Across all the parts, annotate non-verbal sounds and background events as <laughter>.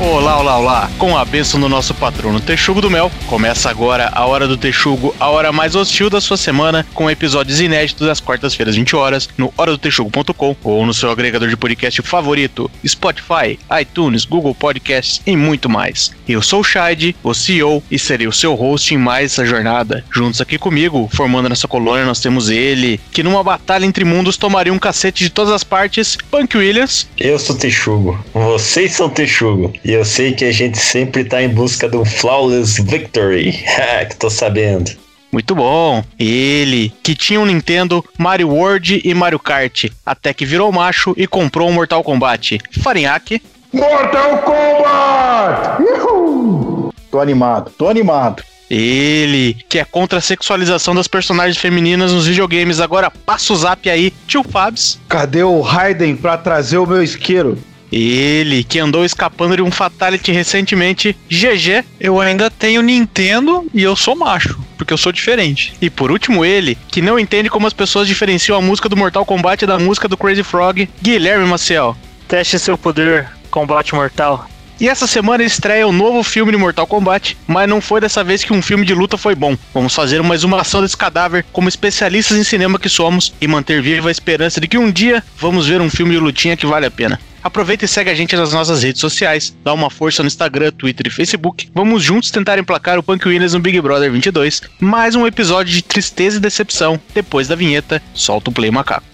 Olá, olá, olá! Com a bênção do nosso patrono Texugo do Mel, começa agora a Hora do Texugo, a hora mais hostil da sua semana, com episódios inéditos às quartas-feiras, 20 horas, no horadotexugo.com ou no seu agregador de podcast favorito, Spotify, iTunes, Google Podcasts e muito mais. Eu sou o Shide, o CEO, e serei o seu host em mais essa jornada. Juntos aqui comigo, formando nessa colônia, nós temos ele, que numa batalha entre mundos tomaria um cacete de todas as partes, Punk Williams. Eu sou Texugo, vocês são Texugo. E eu sei que a gente sempre tá em busca do Flawless Victory. <laughs> que tô sabendo. Muito bom. Ele, que tinha um Nintendo, Mario World e Mario Kart, até que virou macho e comprou um Mortal Kombat. Farinhaque. Mortal Kombat! Uhul! Tô animado, tô animado. Ele, que é contra a sexualização das personagens femininas nos videogames, agora passa o zap aí, tio Fabs. Cadê o Raiden pra trazer o meu isqueiro? Ele, que andou escapando de um Fatality recentemente, GG. Eu ainda tenho Nintendo e eu sou macho, porque eu sou diferente. E por último, ele, que não entende como as pessoas diferenciam a música do Mortal Kombat da música do Crazy Frog, Guilherme Maciel. Teste seu poder, combate mortal. E essa semana estreia o um novo filme de Mortal Kombat, mas não foi dessa vez que um filme de luta foi bom. Vamos fazer uma exumação desse cadáver como especialistas em cinema que somos e manter viva a esperança de que um dia vamos ver um filme de lutinha que vale a pena. Aproveita e segue a gente nas nossas redes sociais, dá uma força no Instagram, Twitter e Facebook. Vamos juntos tentar emplacar o Punk Winners no Big Brother 22. Mais um episódio de tristeza e decepção. Depois da vinheta, solta o play macaco.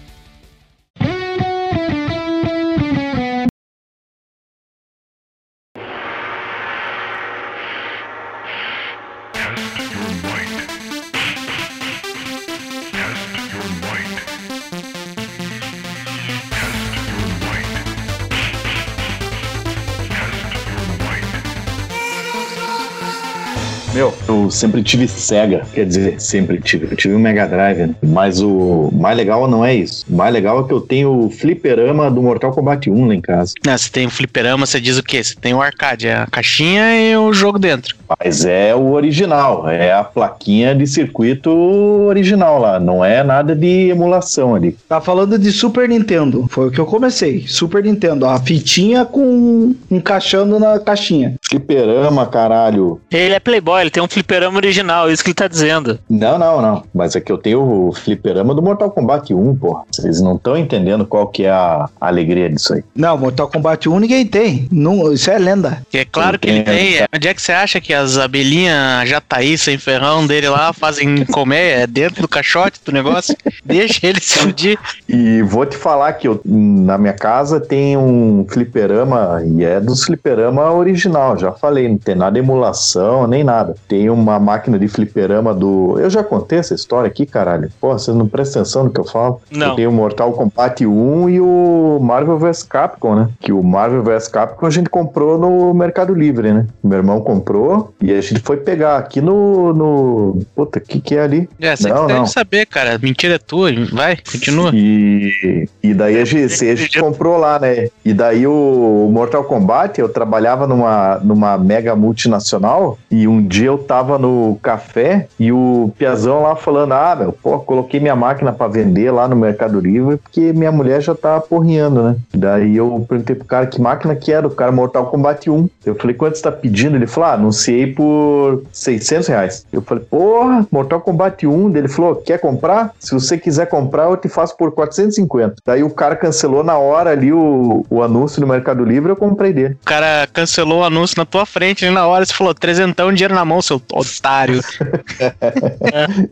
Sempre tive Sega, quer dizer, sempre tive. Eu tive o Mega Drive, né? mas o mais legal não é isso. O mais legal é que eu tenho o fliperama do Mortal Kombat 1 lá em casa. Não, você tem o fliperama, você diz o quê? Você tem o arcade, a caixinha e o jogo dentro. Mas é o original, é a plaquinha de circuito original lá, não é nada de emulação ali. Tá falando de Super Nintendo, foi o que eu comecei. Super Nintendo, a fitinha com encaixando na caixinha. Fliperama, caralho. Ele é Playboy, ele tem um fliperama original, é isso que ele tá dizendo. Não, não, não. Mas é que eu tenho o fliperama do Mortal Kombat 1, porra. Vocês não estão entendendo qual que é a alegria disso aí. Não, Mortal Kombat 1 ninguém tem. Não, isso é lenda. É claro que ele tem. Onde é que você acha que as abelhinhas Jataí sem ferrão dele lá fazem comer? É dentro do caixote do negócio? <laughs> Deixa ele se fudir. E vou te falar que eu, na minha casa tem um fliperama, e é dos fliperama original, já falei, não tem nada de emulação, nem nada. Tem uma máquina de fliperama do. Eu já contei essa história aqui, caralho. Pô, vocês não prestam atenção no que eu falo? Não. Tem o Mortal Kombat 1 e o Marvel vs Capcom, né? Que o Marvel vs Capcom a gente comprou no Mercado Livre, né? Meu irmão comprou e a gente foi pegar aqui no. no... Puta, o que, que é ali? É, você Não, que deve não. saber, cara. Mentira é tua. Vai, continua. E, e daí a gente, a gente comprou lá, né? E daí o Mortal Kombat, eu trabalhava numa, numa mega multinacional e um dia eu tava no café e o Piazão lá falando: Ah, meu, pô, coloquei minha máquina pra vender lá no Mercado Livre porque minha mulher já tá porrinhando, né? Daí eu perguntei pro cara que máquina que era, o cara Mortal Kombat 1. Eu falei: Quanto você tá pedindo? Ele falou: Ah, anunciei por 600 reais. Eu falei: Porra, Mortal Kombat 1. Daí Ele falou: Quer comprar? Se você quiser comprar, eu te faço por 450. Daí o cara cancelou na hora ali o, o anúncio no Mercado Livre, eu comprei dele. O cara cancelou o anúncio na tua frente, ali na hora você falou, trezentão, dinheiro na mão, seu otário.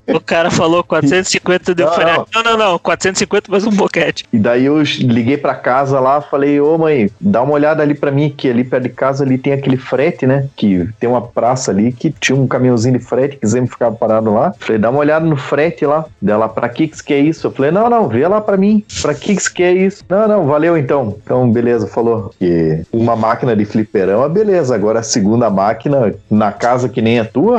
O cara falou 450 deu Não, falei, não. não, não, não, 450 mais um boquete. E daí eu liguei pra casa lá, falei, ô mãe, dá uma olhada ali pra mim, que ali perto de casa ali tem aquele frete, né? Que tem uma praça ali que tinha um caminhãozinho de frete, quisemos ficar parado lá. Falei, dá uma olhada no frete lá. Dela, pra que que quer isso? Eu falei, não, não, vê lá pra mim. Pra que que quer isso? Não, não, valeu então. Então, beleza, falou. Que uma máquina de fliperama, beleza. Agora a segunda máquina na casa que nem a tua,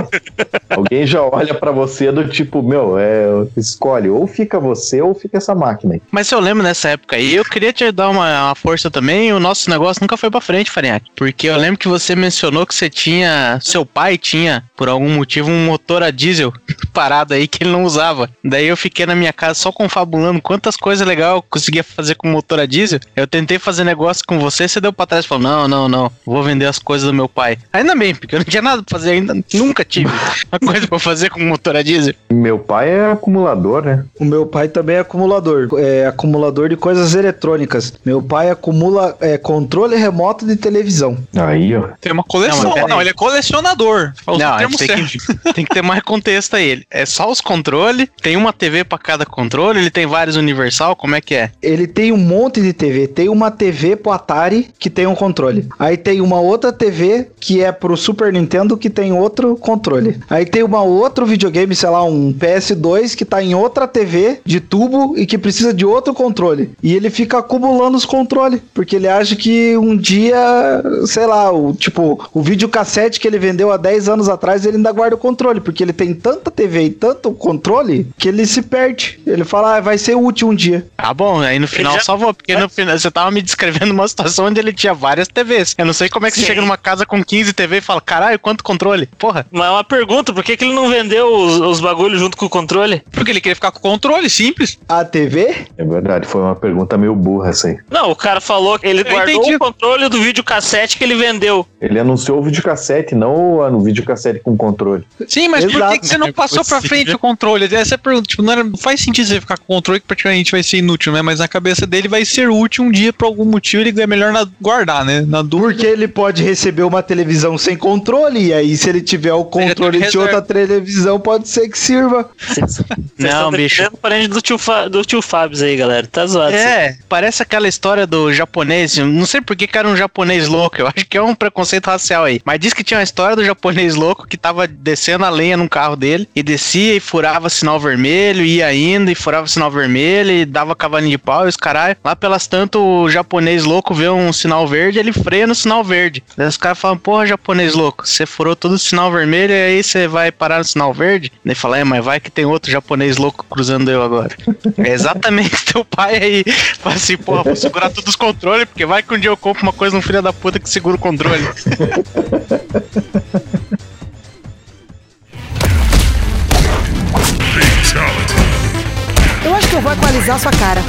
alguém já olha pra você do tipo, meu, é, escolhe, ou fica você ou fica essa máquina aí. Mas eu lembro nessa época aí, eu queria te dar uma, uma força também, o nosso negócio nunca foi pra frente, Farinhaque. Porque eu lembro que você mencionou que você tinha, seu pai tinha, por algum motivo, um motor a diesel <laughs> parado aí que ele não usava. Daí eu fiquei na minha casa só confabulando quantas coisas legais eu conseguia fazer com motor a diesel. Eu tentei fazer negócio com você, você deu pra trás e falou: não, não, não, vou vender as coisas do meu pai. Ainda bem, porque eu não tinha nada pra fazer ainda, nunca tive uma coisa pra fazer com motor a diesel. Meu pai é acumulador, né? O meu pai também é acumulador. É acumulador de coisas eletrônicas. Meu pai acumula é, controle remoto de televisão. Aí, ó. Tem uma coleção. Não, Não, ele é colecionador. Não, tem que, <laughs> tem que ter mais contexto aí. Ele- É só os controles, tem uma TV pra cada controle, ele tem vários universal, como é que é? Ele tem um monte de TV. Tem uma TV pro Atari que tem um controle. Aí tem uma outra TV que é pro Super Nintendo que tem outro controle. Aí tem uma outro videogame, sei lá, um PS2 que tá em outra TV de tubo e que precisa de outro controle. E ele fica acumulando os controles, porque ele acha que um dia, sei lá, o tipo, o videocassete que ele vendeu há 10 anos atrás, ele ainda guarda o controle, porque ele tem tanta TV e tanto controle que ele se perde. Ele fala, ah, vai ser útil um dia. Ah, bom, aí no final já- salvou, porque no final você tava me descrevendo uma situação onde ele tinha várias TVs. Eu não sei como é que você Sim. chega numa casa com 15 TV e fala, caralho, quanto controle? Porra. Mas uma pergunta, por que, que ele não vendeu os, os bagulhos junto com o controle? Porque ele queria ficar com o controle, simples. A TV? É verdade, foi uma pergunta meio burra essa aí. Não, o cara falou que ele Eu guardou entendi. o controle do videocassete que ele vendeu. Ele anunciou o videocassete, não o videocassete com controle. Sim, mas por Exato. que, que você não É passou pra frente o controle? Essa é a pergunta. Tipo, não, era- não faz sentido você ficar com o controle que praticamente vai ser inútil, né? Mas na cabeça dele vai ser útil um dia por algum motivo. Ele é melhor na- guardar, né? Na dúvida. Porque ele pode receber uma televisão sem controle, e aí se ele tiver o controle de reserva. outra televisão, pode ser que sirva. Vocês Não, bicho. o parente do tio, Fa- do tio Fábio aí, galera. Tá zoado. É, parece aquela história do japonês. Não sei por que que era um japonês louco. Eu acho que é um preconceito racial aí. Mas diz que tinha uma história do japonês louco que tava descendo a lenha num carro dele e descia e furava sinal vermelho, ia indo e furava sinal vermelho e dava cavalinho de pau e os caralho. Lá pelas tanto, o japonês louco vê um sinal verde, ele freia no sinal verde. Daí os caras falam, porra, japonês louco, você furou todo o sinal vermelho e aí você vai parar no sinal verde? Daí fala, é, mas vai que tem outro japonês louco cruzando eu agora. <laughs> É exatamente <laughs> teu pai aí. Fala assim, porra, vou segurar todos os controles, porque vai que um dia eu compro uma coisa no filho da puta que segura o controle. <laughs> Eu acho que eu vou equalizar sua cara.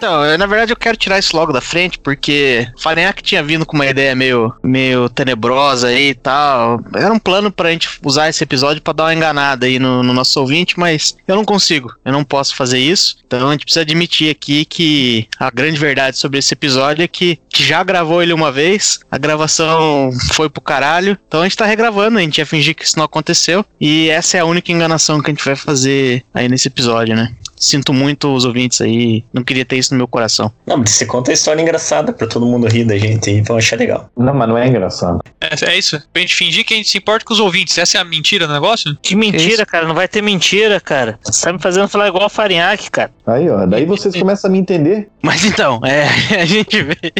Então, eu, na verdade eu quero tirar isso logo da frente, porque Farinhaque tinha vindo com uma ideia meio, meio tenebrosa aí e tal. Era um plano pra gente usar esse episódio pra dar uma enganada aí no, no nosso ouvinte, mas eu não consigo, eu não posso fazer isso. Então a gente precisa admitir aqui que a grande verdade sobre esse episódio é que já gravou ele uma vez, a gravação foi pro caralho, então a gente tá regravando, a gente ia fingir que isso não aconteceu, e essa é a única enganação que a gente vai fazer aí nesse episódio, né? Sinto muito os ouvintes aí, não queria ter isso no meu coração. Não, mas você conta a história engraçada pra todo mundo rir da gente e vão achar legal. Não, mas não é engraçado. É, é isso. Pra gente fingir que a gente se importa com os ouvintes. Essa é a mentira do negócio? Que mentira, cara. Não vai ter mentira, cara. Você tá me fazendo falar igual a Farinhaque, cara. Aí, ó, daí vocês começam a me entender. Mas então, é, <laughs> a gente veio,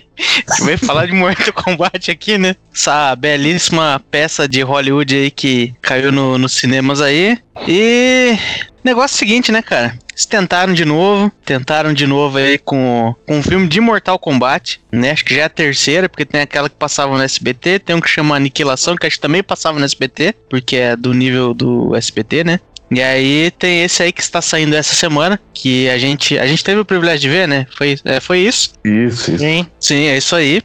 a gente veio falar de Mortal Kombat aqui, né? Essa belíssima peça de Hollywood aí que caiu no, nos cinemas aí. E. Negócio é o seguinte, né, cara? Eles tentaram de novo, tentaram de novo aí com, com um filme de Mortal Kombat, né? Acho que já é a terceira, porque tem aquela que passava no SBT, tem um que chama Aniquilação, que acho que também passava no SBT, porque é do nível do SBT, né? E aí tem esse aí que está saindo essa semana, que a gente a gente teve o privilégio de ver, né? Foi, é, foi isso. Isso, isso. Sim. Sim, é isso aí.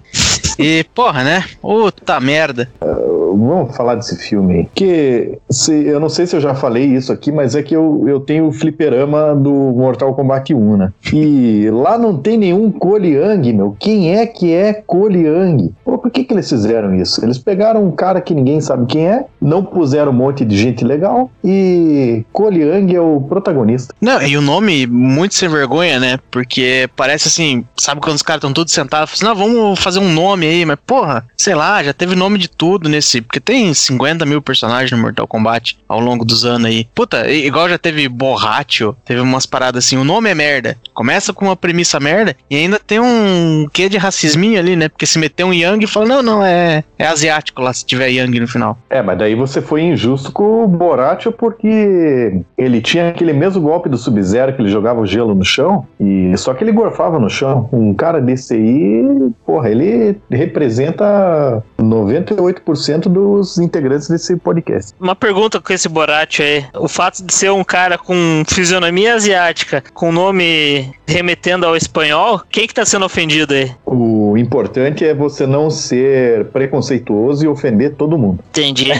E, porra, né? Puta merda. Vamos falar desse filme aí. Que se, eu não sei se eu já falei isso aqui, mas é que eu, eu tenho o fliperama do Mortal Kombat 1, né? E lá não tem nenhum Koliang, meu. Quem é que é Koliang? Pô, por que, que eles fizeram isso? Eles pegaram um cara que ninguém sabe quem é, não puseram um monte de gente legal e Koliang é o protagonista. Não, e o nome muito sem vergonha, né? Porque parece assim, sabe quando os caras estão todos sentados, assim, não, vamos fazer um nome aí, mas porra, sei lá, já teve nome de tudo nesse. Porque tem 50 mil personagens no Mortal Kombat ao longo dos anos aí. Puta, igual já teve Borracho, teve umas paradas assim, o nome é merda. Começa com uma premissa merda e ainda tem um quê de racisminho ali, né? Porque se meter um Yang e fala não, não, é, é asiático lá, se tiver Yang no final. É, mas daí você foi injusto com o Borat porque ele tinha aquele mesmo golpe do Sub-Zero que ele jogava o gelo no chão, e só que ele gorfava no chão. Um cara desse aí, porra, ele representa 98% dos integrantes desse podcast. Uma pergunta com esse Borat aí. O fato de ser um cara com fisionomia asiática, com nome remetendo ao espanhol, quem que tá sendo ofendido aí? O importante é você não ser preconceituoso e ofender todo mundo. Entendi. <laughs>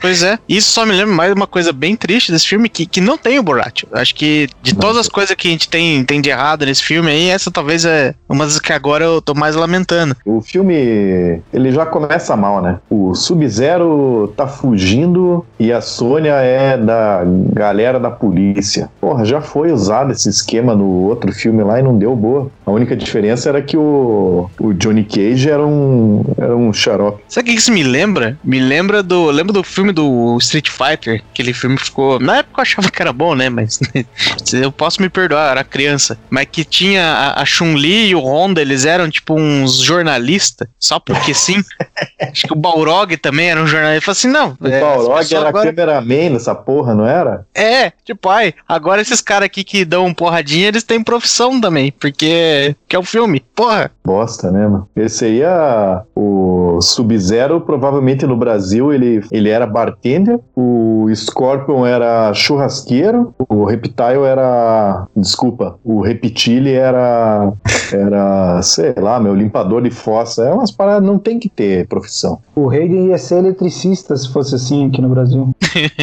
Pois é. Isso só me lembra mais uma coisa bem triste desse filme, que, que não tem o Borat. Acho que de todas as coisas que a gente tem, tem de errado nesse filme aí, essa talvez é uma das que agora eu tô mais lamentando. O filme, ele já começa mal, né? O Sub-Zero tá fugindo e a Sônia é da galera da polícia. Porra, já foi usado esse esquema no outro filme lá e não deu boa. A única diferença era que o, o Johnny Cage era um, era um xarope. Sabe o que isso me lembra? Me lembra do. Lembra do filme do Street Fighter? Aquele filme ficou. Na época eu achava que era bom, né? Mas <laughs> eu posso me perdoar, era criança. Mas que tinha a, a Chun-Li e o Honda, eles eram tipo uns jornalistas, só porque sim. <laughs> Acho que o Balrog também era um jornalista. Ele falou assim: não. O é, Balrog era agora- cameraman nessa porra, não era? É, tipo, ai, agora esses caras aqui que dão porradinha, eles têm profissão também, porque que é o filme. Porra. Bosta, né, mano? Esse aí, a, o Sub-Zero, provavelmente no Brasil, ele, ele era bartender, o Scorpion era churrasqueiro, o Reptile era. Desculpa, o Reptile era. Era, sei lá, meu, limpador de fossa. É umas paradas, não tem que ter profissão. O Reagan ia ser eletricista se fosse assim aqui no Brasil.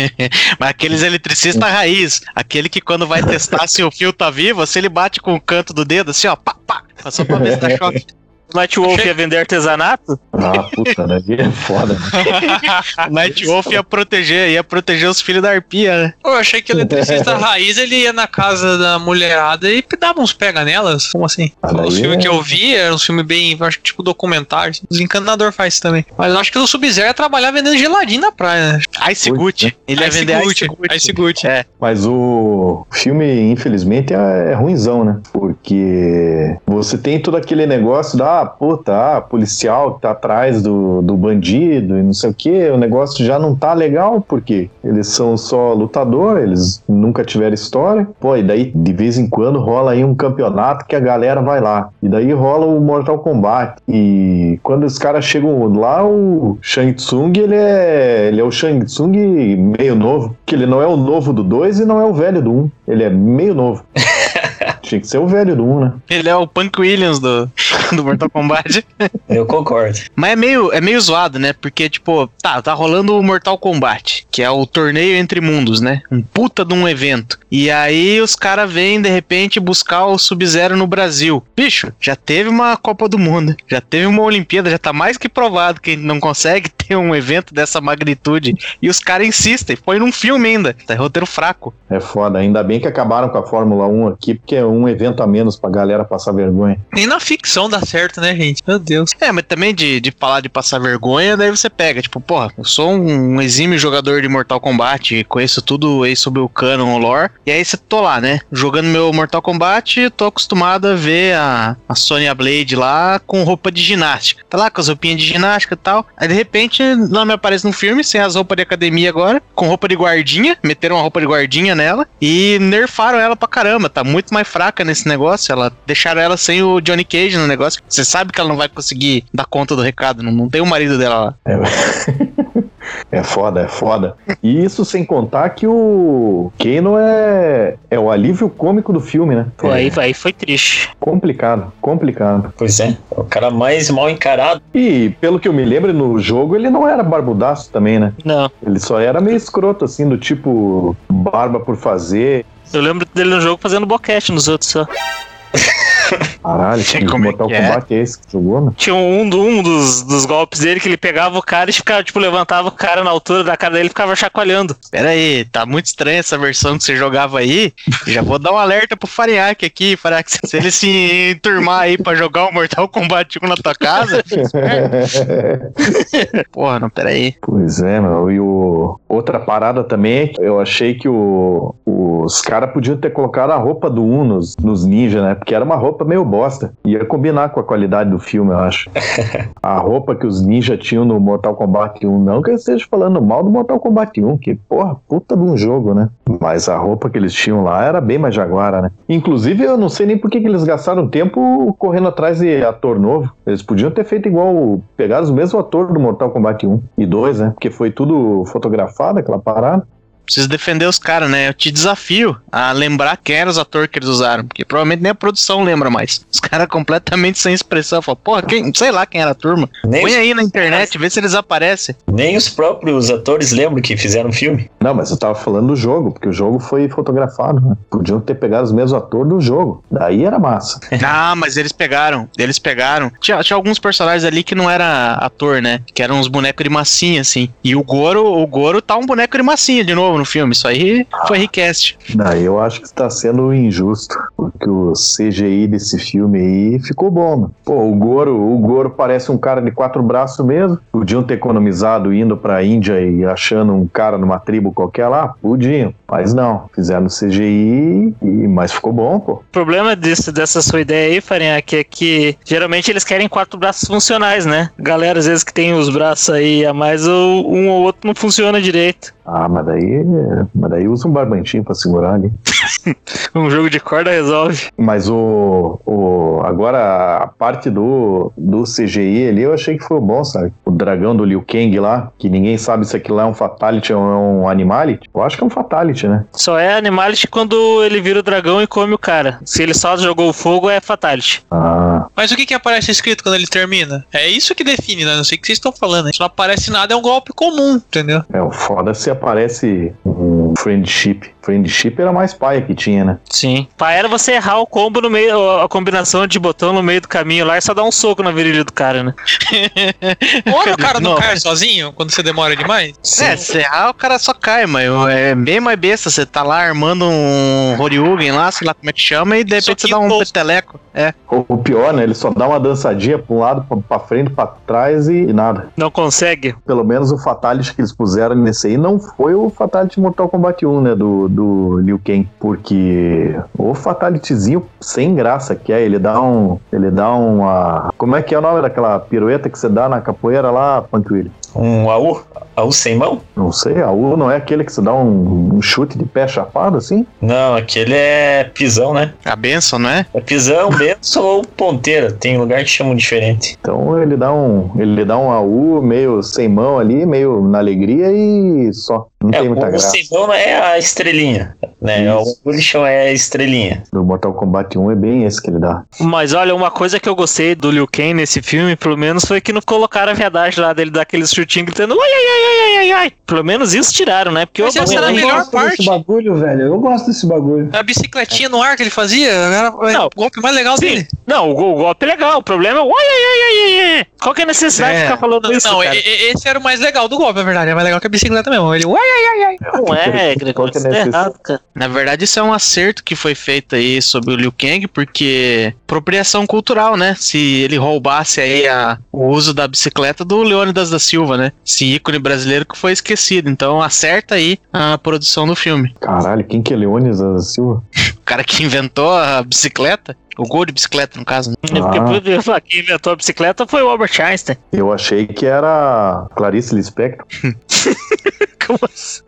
<laughs> Mas aqueles eletricistas raiz, aquele que quando vai testar se o fio tá vivo, se ele bate com o canto do dedo, assim, ó, pá, pá, só pra se dá choque. Night Wolf ia vender artesanato? Ah, puta, né? É foda, né? <laughs> O Night Wolf ia proteger, ia proteger os filhos da arpia, né? Pô, eu achei que o eletricista <laughs> raiz ele ia na casa da mulherada e dava uns pega nelas. Como assim? Ah, Os daí filmes é- que eu vi eram uns filmes bem, acho que tipo documentário. Os Encanador faz isso também. Mas eu acho que o Sub-Zero ia trabalhar vendendo geladinho na praia, né? Ice Gucci. Ele ia Ice vender Gucci, Ice Gucci. Ice Gucci. É. Mas o filme, infelizmente, é, é ruinzão, né? Porque você tem todo aquele negócio da, ah, puta, ah, policial que tá atrás do, do bandido e não sei o que, o negócio já não tá legal, porque eles são só lutador, eles nunca tiveram história. Pô, e daí de vez em quando rola aí um campeonato que a galera vai lá. E daí rola o Mortal Kombat. E quando os caras chegam lá, o Shang Tsung, ele é, ele é o Shang Tsung meio novo. Que ele não é o novo do 2 e não é o velho do 1. Um. Ele é meio novo. <laughs> Tinha que ser o velho do 1, um, né? Ele é o Punk Williams do, <laughs> do Mortal Kombat. Eu concordo. Mas é meio, é meio zoado, né? Porque, tipo, tá, tá rolando o Mortal Kombat, que é o torneio entre mundos, né? Um puta de um evento. E aí os caras vêm, de repente, buscar o Sub-Zero no Brasil. Bicho, já teve uma Copa do Mundo, já teve uma Olimpíada, já tá mais que provado que a gente não consegue <laughs> ter um evento dessa magnitude. E os caras insistem, põe num filme ainda. Tá roteiro fraco. É foda. Ainda bem que acabaram com a Fórmula 1 aqui, porque é um evento a menos pra galera passar vergonha. Nem na ficção certo, né, gente? Meu Deus. É, mas também de, de falar de passar vergonha, daí você pega, tipo, porra, eu sou um, exímio jogador de Mortal Kombat, conheço tudo aí sobre o canon, o lore, e aí você tô lá, né, jogando meu Mortal Kombat, tô acostumado a ver a, a Sonya Blade lá com roupa de ginástica. Tá lá com as roupinhas de ginástica e tal, aí de repente não me aparece no filme, sem as roupas de academia agora, com roupa de guardinha, meteram uma roupa de guardinha nela, e nerfaram ela pra caramba, tá muito mais fraca nesse negócio, ela deixaram ela sem o Johnny Cage no negócio, você sabe que ela não vai conseguir dar conta do recado, não, não tem o marido dela lá. É <laughs> foda, é foda. E isso sem contar que o Kano é, é o alívio cômico do filme, né? Pô, é aí, aí foi triste. complicado, complicado. Pois é. O cara mais mal encarado. E pelo que eu me lembro, no jogo ele não era barbudaço também, né? Não. Ele só era meio escroto, assim, do tipo barba por fazer. Eu lembro dele no jogo fazendo boquete nos outros só. <laughs> Caralho, que Como é Mortal que é? Kombat é esse que jogou, mano? Tinha um, do- um dos, dos golpes dele que ele pegava o cara e ficava, tipo, levantava o cara na altura da cara dele e ficava chacoalhando. Pera aí, tá muito estranha essa versão que você jogava aí. Já vou dar um alerta pro Farinhaque aqui, Farinhaque, se ele se enturmar aí pra jogar o Mortal Kombat 1 na tua casa, <laughs> porra, não, pera aí. Pois é, meu. E o... outra parada também é que eu achei que o... os caras podiam ter colocado a roupa do 1 nos, nos ninja, né? Porque era uma roupa meio bosta. Ia combinar com a qualidade do filme, eu acho. <laughs> a roupa que os ninjas tinham no Mortal Kombat 1, não que eu esteja falando mal do Mortal Kombat 1, que, porra, puta de um jogo, né? Mas a roupa que eles tinham lá era bem mais jaguara, né? Inclusive, eu não sei nem por que, que eles gastaram tempo correndo atrás de ator novo. Eles podiam ter feito igual, pegaram o mesmo ator do Mortal Kombat 1 e 2, né? Porque foi tudo fotografado, aquela parada. Preciso defender os caras, né? Eu te desafio a lembrar quem eram os atores que eles usaram. Porque provavelmente nem a produção lembra mais. Os caras <laughs> completamente sem expressão. Falam, porra, quem, sei lá quem era a turma. Nem Põe os- aí na internet, vê se eles aparecem. Nem os próprios atores lembram que fizeram o filme. Não, mas eu tava falando do jogo, porque o jogo foi fotografado, né? Podiam ter pegado os mesmos atores do jogo. Daí era massa. <laughs> Ah, mas eles pegaram. Eles pegaram. Tinha, tinha alguns personagens ali que não era ator, né? Que eram uns bonecos de massinha, assim. E o Goro, o Goro tá um boneco de massinha de novo no filme. Isso aí foi request. Daí eu acho que está sendo injusto, porque o CGI desse filme aí ficou bom. Né? Pô, o Goro, o Goro parece um cara de quatro braços mesmo. Podiam ter economizado indo pra Índia e achando um cara numa tribo qualquer lá? Podiam. Mas não, fizeram CGI, e, mas ficou bom, pô. O problema disso, dessa sua ideia aí, Farinhaque, é que geralmente eles querem quatro braços funcionais, né? Galera, às vezes que tem os braços aí a mais, um ou outro não funciona direito. Ah, mas daí, mas daí usa um barbantinho pra segurar ali. <laughs> Um jogo de corda resolve. Mas o, o agora a parte do, do CGI ali eu achei que foi bom, sabe? O dragão do Liu Kang lá, que ninguém sabe se aquilo lá é um fatality ou é um animality. Eu acho que é um fatality, né? Só é Animality quando ele vira o dragão e come o cara. Se ele só jogou o fogo, é Fatality. Ah, Mas o que que aparece escrito quando ele termina? É isso que define, né? Não sei o que vocês estão falando. Se não aparece nada, é um golpe comum, entendeu? é o foda se aparece um friendship. Friendship era mais paia que tinha, né? Sim. Pra era você errar o combo no meio, a combinação de botão no meio do caminho lá e só dar um soco na virilha do cara, né? <laughs> Olha o cara não Não. cai sozinho quando você demora demais. É, se errar, o cara só cai, mas é bem mais besta. Você tá lá armando um Horyugen lá, sei lá como é que chama, e de repente você dá um o- peteleco. É. O, o pior, né? Ele só dá uma dançadinha pra um lado, pra, pra frente, pra trás e, e nada. Não consegue. Pelo menos o Fatality que eles puseram nesse aí não foi o Fatality Mortal Kombat 1, né? Do, do Liu Kang. Porque o Fatalityzinho sem graça que é, ele dá um. Ele dá uma. Como é que é o nome daquela pirueta que você dá na capoeira lá, Willy? Um AU? AU sem mão? Não sei, a U não é aquele que você dá um, um chute de pé chapado assim? Não, aquele é pisão, né? A benção, não é? É pisão, benção ou ponteira. Tem lugar que chamam diferente. Então ele dá um. Ele dá um AU meio sem mão ali, meio na alegria e só. Não é, tem muita o graça. sem mão é a estrelinha. Né? Isso. O Bullition é estrelinha. Do Mortal Kombat 1 é bem esse que ele dá. Mas olha, uma coisa que eu gostei do Liu Kang nesse filme, pelo menos, foi que não colocaram a viadagem lá dele dar aqueles chutinhos gritando ai, ai, ai, ai, ai, ai, ai. Pelo menos isso tiraram, né? Porque Mas eu essa era a eu melhor gosto parte. desse bagulho, velho. Eu gosto desse bagulho. A bicicletinha no ar que ele fazia era Não. o golpe mais legal Sim. dele. Não, o, o golpe é legal. O problema é o ai, ai, ai, ai, ai. Qual que é a necessidade É. de ficar falando Não, isso, não, cara? esse era o mais legal do golpe, na verdade. É mais legal que a bicicleta mesmo. Ele, uai, ai, ai, ai. Não é, Qual que Gregor, é a isso necessidade? errado, cara. Na verdade, isso é um acerto que foi feito aí sobre o Liu Kang, porque apropriação cultural, né? Se ele roubasse aí a, o uso da bicicleta do Leônidas da Silva, né? Esse ícone brasileiro que foi esquecido. Então acerta aí a produção do filme. Caralho, quem que é Leônidas da Silva? <laughs> O cara que inventou a bicicleta, o gol de bicicleta, no caso, né? Porque Ah. quem inventou a bicicleta foi o Albert Einstein. Eu achei que era Clarice Lispector. <laughs> Como assim?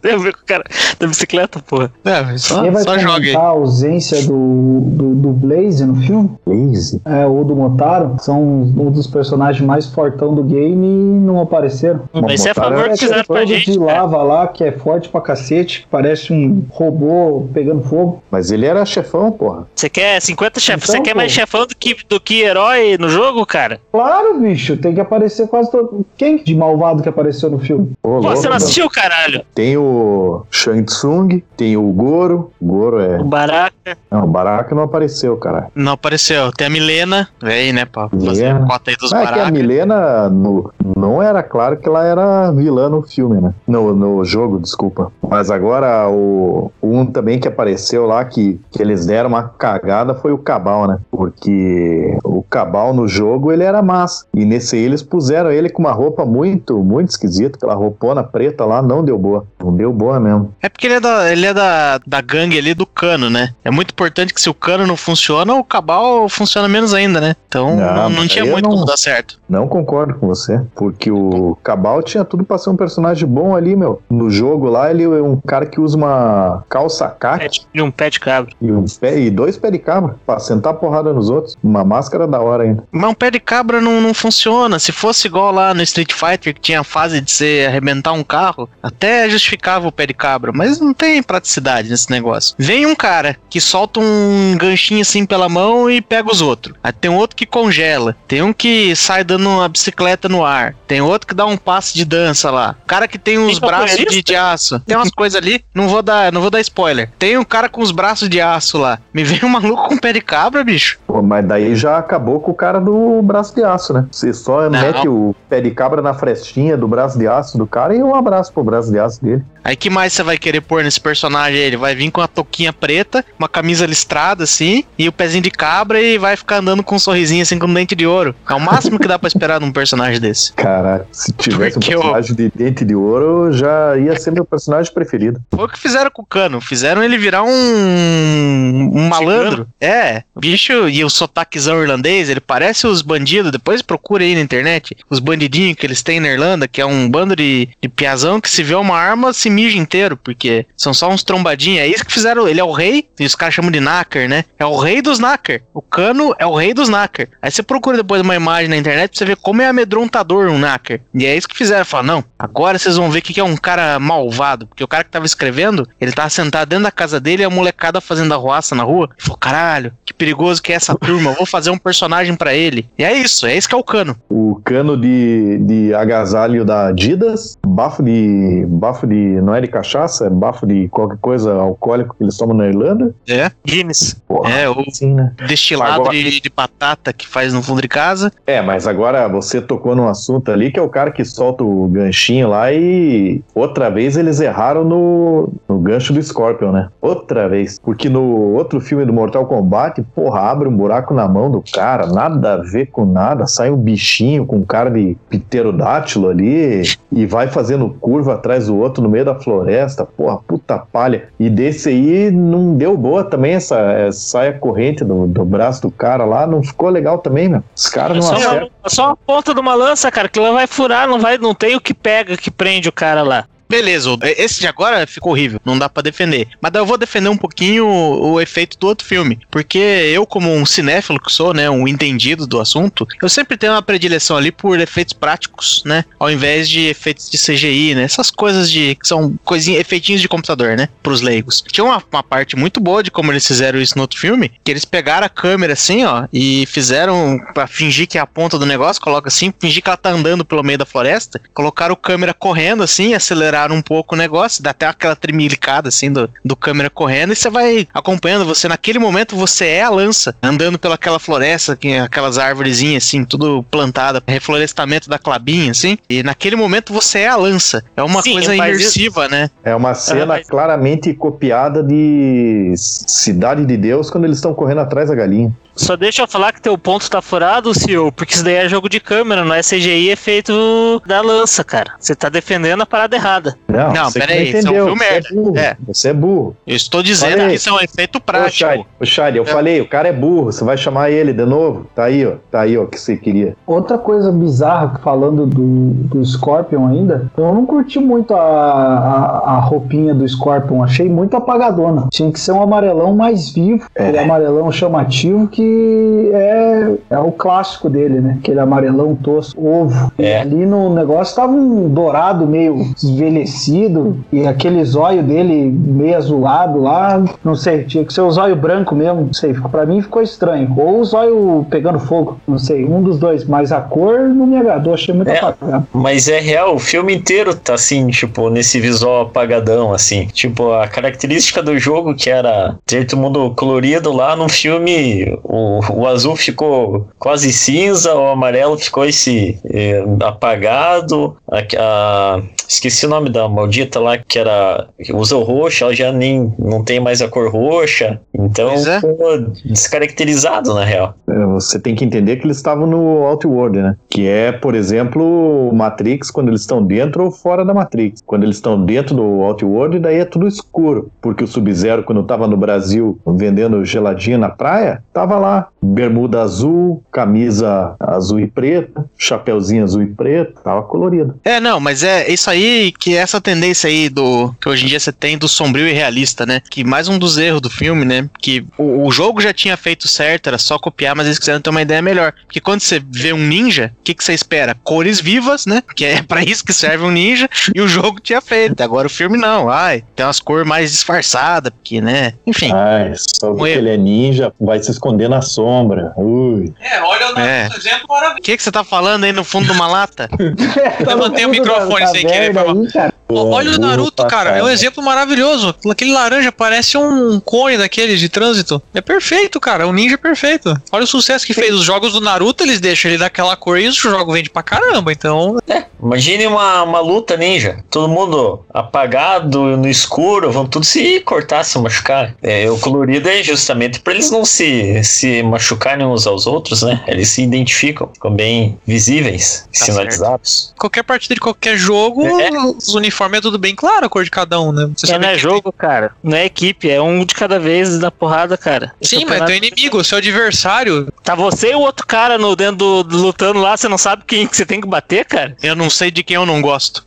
Tem a ver com o cara da bicicleta, porra. É, só, Quem vai só joga aí. a ausência do, do, do Blaze no filme? Lazy. É, ou do Motaro. São um dos personagens mais fortão do game e não apareceram. Mas isso é a favor É que fizeram pra todo gente. de cara. lava lá, que é forte pra cacete, que parece um robô pegando fogo. Mas ele era chefão, porra. Você quer 50 chefes? Então, Você quer mais pô. chefão do que, do que herói no jogo, cara? Claro, bicho, tem que aparecer quase todo. Quem de malvado que apareceu no filme? Ô, Pô, louco, você não assistiu, caralho? Tem o Shang Tsung, tem o Goro. Goro é. O Baraka. Não, o Baraka não apareceu, cara. Não apareceu. Tem a Milena, vem, né, pra fazer Milena. a cota aí dos Ah, é que a. Milena no- não era claro que ela era vilã no filme, né? No, no jogo, desculpa. Mas agora o um também que apareceu lá que, que eles deram uma cagada foi o Cabal, né? Porque o Cabal no jogo ele era massa. E nesse aí eles puseram ele com uma roupa muito, muito esquisita. Aquela roupona preta lá não deu boa. Não deu boa mesmo. É porque ele é, da, ele é da, da gangue ali do cano, né? É muito importante que se o cano não funciona, o cabal funciona menos ainda, né? Então Não, não, não tinha muito não- como dar certo. Não concordo com você, porque o Cabal tinha tudo pra ser um personagem bom ali, meu. No jogo lá, ele é um cara que usa uma calça Pet, de um pet cabra. e, um pé, e dois pé de cabra pra sentar porrada nos outros. Uma máscara da hora ainda. Mas um pé de cabra não, não funciona. Se fosse igual lá no Street Fighter, que tinha a fase de você arrebentar um carro, até justificava o pé de cabra. Mas não tem praticidade nesse negócio. Vem um cara que solta um ganchinho assim pela mão e pega os outros. Aí tem outro que congela. Tem um que sai dando uma bicicleta no ar. Tem outro que dá um passe de dança lá. O cara que tem uns Tem braços de, de aço. Tem umas coisas ali. Não vou dar, não vou dar spoiler. Tem um cara com os braços de aço lá. Me vem um maluco com pé de cabra, bicho. Pô, mas daí já acabou com o cara do braço de aço, né? Você só mete o pé de cabra na frestinha do braço de aço do cara e um abraço pro braço de aço dele. Aí que mais você vai querer pôr nesse personagem aí? Ele vai vir com a touquinha preta, uma camisa listrada assim, e o pezinho de cabra e vai ficar andando com um sorrisinho assim com um dente de ouro. É o máximo que dá pra esperar num personagem desse. <laughs> Caraca, se tivesse Porque um eu- personagem de dente de ouro, já ia ser meu personagem preferido. Foi o que fizeram com o Cano. Fizeram ele virar um, um malandro. É, o bicho e o sotaquezão irlandês, ele parece os bandidos. Depois procura aí na internet os bandidinhos que eles têm na Irlanda, que é um bando de, de piazão que se vê uma arma se mija inteiro, porque são só uns trombadinhos. É isso que fizeram. Ele é o rei, e os caras chamam de Knacker, né? É o rei dos Knacker. O Cano é o rei dos Knacker. Aí você procura depois uma imagem na internet pra você ver como é amedrontador um Knacker. E é isso que fizeram. Falaram, não, agora vocês vão ver o que é um cara malvado. Porque o cara que tava escrevendo, ele tava sentado dentro da casa dele e a molecada fazendo arruaça na rua. Ele falou, caralho, que perigoso que é essa turma. Eu vou fazer um personagem pra ele. E é isso, é isso que é o Cano. O cano de, de agasalho da Adidas, bafo de. bafo de. não é de cachaça, é bafo de qualquer coisa alcoólico que eles tomam na Irlanda. É, Guinness. Porra, é o sim, né? destilado Agora- de, de batata que faz no fundo de casa. É, mas agora você tocou num assunto ali que é o cara que solta o ganchinho lá e outra vez eles erraram no, no gancho do Scorpion, né? Outra vez. Porque no outro filme do Mortal Kombat, porra, abre um buraco na mão do cara, nada a ver com nada, sai um bichinho com cara de pterodátilo ali e vai fazendo curva atrás do outro no meio da floresta, porra, puta palha. E desse aí não deu boa também essa, essa saia corrente do, do braço do cara lá, não ficou legal também, meu. Os caras É não só, acertam. uma, é só uma ponta de uma lança, cara, que ela vai furar, não vai, não tem o que pega, que prende o cara lá. Beleza, esse de agora ficou horrível, não dá pra defender. Mas eu vou defender um pouquinho o, o efeito do outro filme. Porque eu, como um cinéfilo que sou, né, um entendido do assunto, eu sempre tenho uma predileção ali por efeitos práticos, né? Ao invés de efeitos de CGI, né? Essas coisas de. que são coisinhas, efeitinhos de computador, né? Pros leigos. Tinha uma, uma parte muito boa de como eles fizeram isso no outro filme, que eles pegaram a câmera assim, ó, e fizeram pra fingir que é a ponta do negócio, coloca assim, fingir que ela tá andando pelo meio da floresta, colocaram a câmera correndo assim, um pouco o negócio, dá até aquela tremilicada assim do, do câmera correndo, e você vai acompanhando você. Naquele momento você é a lança, andando pelaquela floresta, que é aquelas árvorezinhas assim, tudo plantada, reflorestamento da clabinha, assim, e naquele momento você é a lança. É uma Sim, coisa isso- imersiva, né? É uma cena mas- claramente copiada de Cidade de Deus quando eles estão correndo atrás da galinha. Só deixa eu falar que teu ponto tá furado, senhor, porque isso daí é jogo de câmera, não é CGI, é feito da lança, cara. Você tá defendendo a parada errada. Não, Não, você pera que aí, isso é um filme merda. é burro. É. Você é burro. Eu estou dizendo que isso é um efeito Ô, prático. Ô, Shari, eu É. falei, o cara é burro, você vai chamar ele de novo? Tá aí, ó. Tá aí, ó, que você queria. Outra coisa bizarra, falando do, do Scorpion ainda, eu não curti muito a, a, a roupinha do Scorpion, achei muito apagadona. Tinha que ser um amarelão mais vivo, É. um amarelão chamativo que é, é o clássico dele, né? Aquele amarelão tosco, ovo. É. ali no negócio tava um dourado meio envelhecido e aquele zóio dele meio azulado lá, não sei, tinha que ser o zóio branco mesmo, não sei, pra mim ficou estranho. Ou o zóio pegando fogo, não sei, um dos dois, mas a cor não me agradou, achei muito É. apagado. Mas é real, o filme inteiro tá assim, tipo, nesse visual apagadão, assim. Tipo, a característica do jogo, que era ter todo mundo colorido lá no filme, O, o azul ficou quase cinza, o amarelo ficou esse eh, apagado. A, a- esqueci o nome da maldita lá que era. que usa o roxo, ela já nem não tem mais a cor roxa. Então é. ficou descaracterizado, na real. É, Você tem que entender que eles estavam no Outworld, né? Que é, por exemplo, Matrix quando eles estão dentro ou fora da Matrix. Quando eles estão dentro do Outworld, daí é tudo escuro. Porque o Sub-Zero, quando tava no Brasil vendendo geladinho na praia, tava lá. Bermuda azul, camisa azul e preta, chapeuzinho azul e preto, tava colorido. É, não, mas é isso aí que é essa tendência aí do que hoje em dia você tem do sombrio e realista, né? Que mais um dos erros do filme, né? Que o, o jogo já tinha feito certo, era só copiar, mas eles quiseram ter uma ideia melhor. Porque quando você vê um ninja, o que, que você espera? Cores vivas, né? Que é <laughs> pra isso que serve um ninja, e o jogo tinha feito. Agora o filme não, ai, tem umas cores mais disfarçadas, porque, né? Enfim. Ai, só porque erro. ele é ninja, vai se esconder na sombra. Ui. É, olha o É. exemplo maravilhoso. O que, que você tá falando aí no fundo de uma lata? <laughs> Levantei o microfone sem querer, aí, cara. Olha o Naruto, pra cara, é um exemplo maravilhoso. Aquele laranja parece um cone daqueles de trânsito. É perfeito, cara. O ninja é perfeito. Olha o sucesso que fez. Os jogos do Naruto, eles deixam ele daquela cor e o jogo vende pra caramba. Então, Imagine uma, uma luta ninja. Todo mundo apagado, no escuro, vão tudo se cortar, se machucar. É, o colorido é justamente para eles não se, se machucarem uns aos outros, né? Eles se identificam, ficam bem visíveis, Tá sinalizados. qualquer partida de qualquer jogo, É. os uniformes é tudo bem claro, a cor de cada um, né? Você Não sabe é jogo, cara. Não é equipe, é um de cada vez na porrada, cara. Esse Sim, mas é campeonato- teu inimigo, seu adversário. Tá você e o outro cara no dentro do, do- lutando lá, você não sabe quem que você tem que bater, cara? Eu não sei de quem eu não gosto.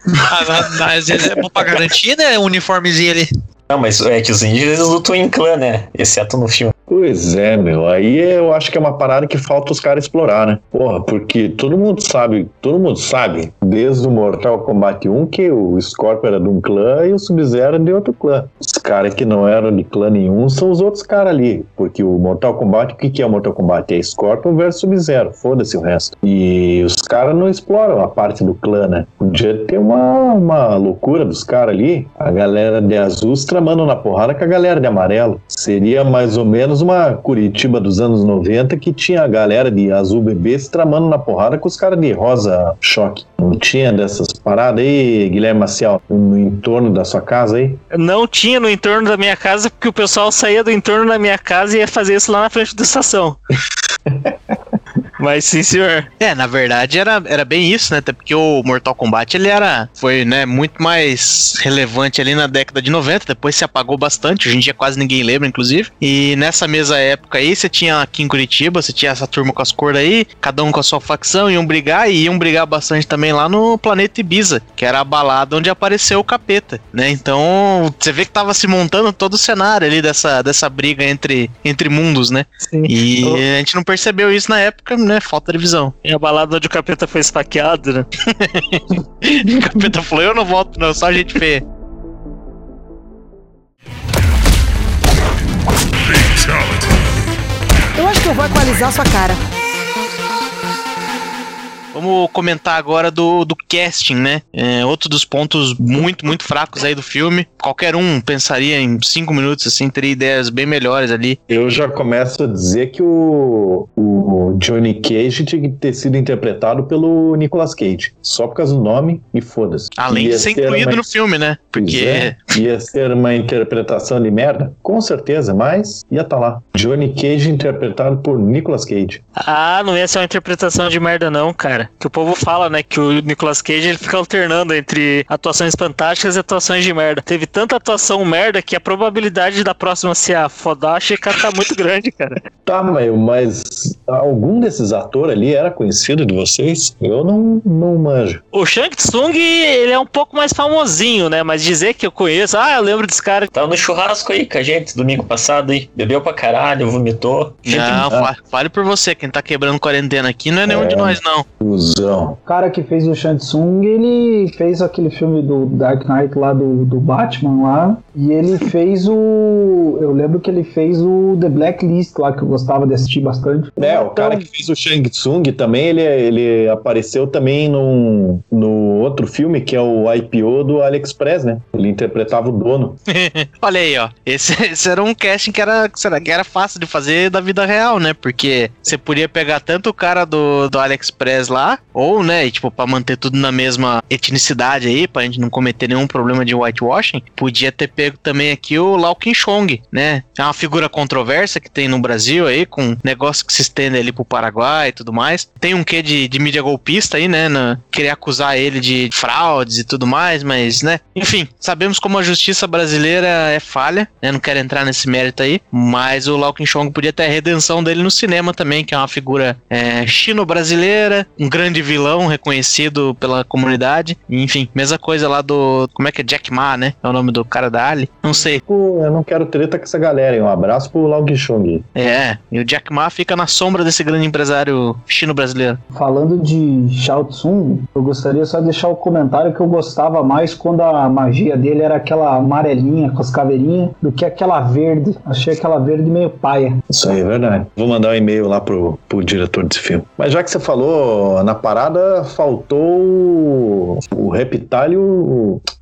Às às vezes é bom pra garantir, né? Um uniformezinho ali. Não, mas é que os eles lutam em clã, né? Exceto no filme. Pois é, meu. Aí eu acho que é uma parada que falta os caras explorar, né? Porra, porque todo mundo sabe, todo mundo sabe, desde o Mortal Kombat 1, que o Scorpio era de um clã e o Sub-Zero de outro clã. Os caras que não eram de clã nenhum são os outros caras ali. Porque o Mortal Kombat, o que, que é o Mortal Kombat? É Scorpion versus Sub-Zero. Foda-se o resto. E os caras não exploram a parte do clã, né? Podia ter uma, uma loucura dos caras ali. A galera de azul tramando na porrada com a galera de amarelo. Seria mais ou menos uma Curitiba dos anos 90 que tinha a galera de azul bebê se tramando na porrada com os caras de rosa choque. Não tinha dessas paradas aí, Guilherme Maciel, no entorno da sua casa aí? Não tinha no entorno da minha casa, porque o pessoal saía do entorno da minha casa e ia fazer isso lá na frente da estação. <laughs> Mas sim, senhor. É, na verdade era, era bem isso, né? Até porque o Mortal Kombat ele era foi, né, muito mais relevante ali na década de 90, depois se apagou bastante, hoje em dia quase ninguém lembra, inclusive. E nessa mesma época aí, você tinha aqui em Curitiba, você tinha essa turma com as cores aí, cada um com a sua facção, iam brigar e iam brigar bastante também lá no planeta Ibiza, que era a balada onde apareceu o capeta, né? Então, você vê que tava se montando todo o cenário ali dessa, dessa briga entre, entre mundos, né? Sim. E Eu- a gente não percebeu isso na época, né? Falta de visão. E a balada onde o capeta foi esfaqueado, né? <laughs> O capeta falou: Eu não volto, não, só gente feia. Eu acho que eu vou equalizar sua cara. Vamos comentar agora do, do casting, né? É, outro dos pontos muito, muito fracos aí do filme. Qualquer um pensaria em cinco minutos, assim, teria ideias bem melhores ali. Eu já começo a dizer que o, o Johnny Cage tinha que ter sido interpretado pelo Nicolas Cage. Só por causa do nome e foda-se. Além Ia de ser ser incluído uma- no filme, né? Porque. é, ia ser uma interpretação de merda, com certeza, mas ia estar lá. Johnny Cage interpretado por Nicolas Cage. Ah, não ia ser uma interpretação de merda, não, cara. Que o povo fala, né, que o Nicolas Cage ele fica alternando entre atuações fantásticas e atuações de merda. Teve tanta atuação merda que a probabilidade da próxima ser a fodástica tá muito grande, cara. Tá, meu, mas algum desses atores ali era conhecido de vocês? Eu não, não manjo. O Shang Tsung, ele é um pouco mais famosinho, né? Mas dizer que eu conheço, ah, eu lembro desse cara. Tava no churrasco aí com a gente domingo passado aí. Bebeu pra caralho, vomitou. Gente, Não, fa- fale por você, quem tá quebrando quarentena aqui não é nenhum É. de nós, não. Cusão. O cara que fez o Shang Tsung, ele fez aquele filme do Dark Knight lá do, do Batman. Lá. E ele fez o. Eu lembro que ele fez o The Blacklist lá, que eu gostava de assistir bastante. É, o cara que fez o Shang Tsung também, ele, ele apareceu também num, no outro filme, que é o IPO do AliExpress, né? Ele interpretava o dono. <laughs> Olha aí, ó. Esse, esse era um casting que era, que era fácil de fazer da vida real, né? Porque você podia pegar tanto o cara do, do AliExpress lá, ou, né, e, tipo, pra manter tudo na mesma etnicidade aí, pra gente não cometer nenhum problema de whitewashing, podia ter pego também aqui o Lau Chong, né? É uma figura controversa que tem no Brasil aí, com negócio que se estende ali pro Paraguai e tudo mais. Tem um quê de, de mídia golpista aí, né? Na, querer acusar ele de fraudes e tudo mais, mas, né? Enfim, sabemos como a justiça brasileira é falha, né? Não quero entrar nesse mérito aí, mas o Lau Chong podia ter a redenção dele no cinema também, que é uma figura é, chino-brasileira, um grande vilão reconhecido pela comunidade. Enfim, mesma coisa lá do. Como é que é? Jack Ma, né? É o nome do cara da Ali. Não sei. Pô, eu não quero treta com essa galera. hein? Um abraço pro Lau Chung. É, e o Jack Ma fica na sombra desse grande empresário chino-brasileiro. Falando de Shao Tsung, eu gostaria só de deixar o comentário que eu gostava mais quando a magia dele era aquela amarelinha com as caveirinhas do que aquela verde. Achei aquela verde meio paia. Isso aí é verdade. Vou mandar um e-mail lá pro, pro diretor desse filme. Mas já que você falou, na parada faltou o Reptile.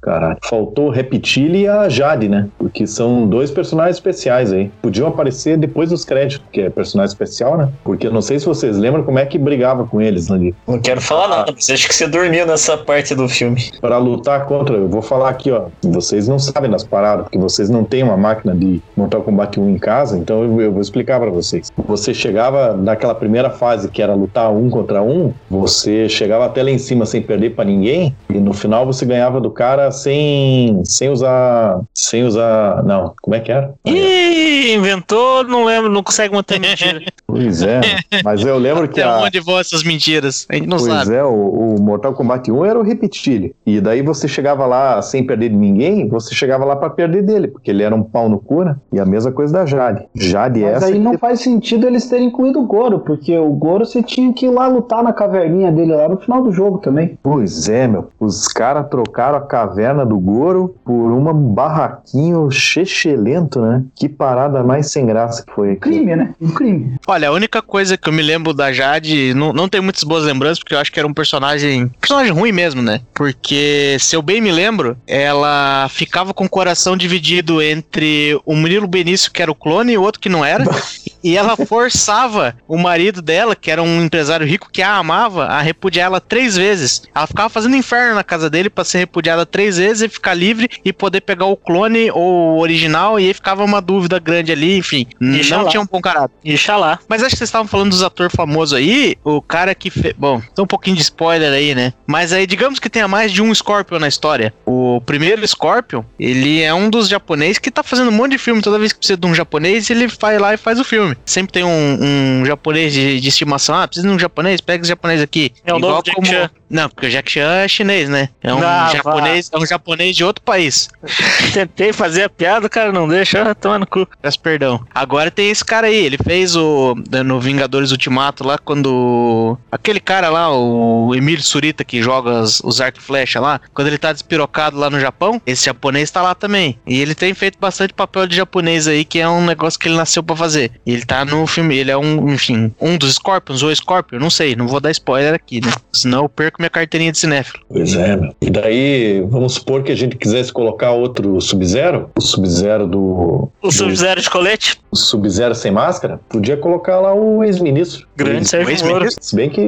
Caralho. Faltou o Reptile e a Jade, né? Porque são dois personagens especiais aí. Podiam aparecer depois dos créditos, que é personagem especial, né? Porque eu não sei se vocês lembram como é que brigava com eles ali. Não quero falar nada, mas acho que você dormiu nessa parte do filme. Para lutar contra, eu vou falar aqui, ó. Vocês não sabem das paradas, porque vocês não têm uma máquina de Mortal Kombat 1 em casa, então eu, eu vou explicar para vocês. Você chegava naquela primeira fase que era lutar um contra um, você chegava até lá em cima sem perder para ninguém, e no final você ganhava do cara sem, sem usar. Sem usar. Não, como é que era? Ih, inventou, não lembro, não consegue manter mentira. <laughs> Pois é, mas eu lembro que Até a. onde vão essas mentiras? A gente não Pois sabe. é, o, o Mortal Kombat 1 era o Reptile. E daí você chegava lá sem perder de ninguém, você chegava lá pra perder dele, porque ele era um pau no cu, né? E a mesma coisa da Jade. Jade Mas essa. aí que- não faz sentido eles terem incluído o Goro, porque o Goro você tinha que ir lá lutar na caverninha dele lá no final do jogo também. Pois é, meu. Os caras trocaram a caverna do Goro por uma barraquinho chechelento, né? Que parada mais sem graça que foi aqui. Crime, né? Um crime. Olha, a única coisa que eu me lembro da Jade, não, não tenho muitas boas lembranças, porque eu acho que era um personagem. Personagem ruim mesmo, né? Porque, se eu bem me lembro, ela ficava com o coração dividido entre o Murilo Benício, que era o clone, e o outro que não era. <laughs> e ela forçava o marido dela, que era um empresário rico que a amava, a repudiar ela três vezes. Ela ficava fazendo inferno na casa dele pra ser repudiada três vezes e ficar livre e poder pegar o clone ou o original, e aí ficava uma dúvida grande ali, enfim. Deixa não lá. tinha um bom caráter. Ixalá. Mas acho que vocês estavam falando dos atores famosos aí, o cara que fez. Bom, tem um pouquinho de spoiler aí, né? Mas aí, digamos que tenha mais de um Scorpion na história. O primeiro Scorpion, ele é um dos japoneses que tá fazendo um monte de filme. Toda vez que precisa de um japonês, ele vai lá e faz o filme. Sempre tem um, um japonês de, de estimação. Ah, precisa de um japonês? Pega esse japonês aqui. É o novo Jack Chan. Não, porque o Jack Chan é chinês, né? É um Ah, japonês, é um japonês de outro país. <laughs> Tentei fazer a piada, o cara não deixa, ah, toma no cu. Peço perdão. Agora tem esse cara aí, ele fez o. No Vingadores Ultimato lá, quando. Aquele cara lá, o Emílio Surita, que joga as- os arco e flecha lá, quando ele tá despirocado lá no Japão, esse japonês tá lá também. E ele tem feito bastante papel de japonês aí, que é um negócio que ele nasceu pra fazer. E ele tá no filme, ele é um, enfim, um dos Scorpions, ou Scorpion, não sei, não vou dar spoiler aqui, né? Senão eu perco minha carteirinha de cinéfilo. Pois é, meu. E daí, vamos supor que a gente quisesse colocar outro Sub-Zero, o Sub-Zero do. O do- Sub-Zero de colete, o Sub-Zero sem máscara, podia colocar lá o ex-ministro. grande Ex- Sérgio ex-ministro? Moro. Se bem que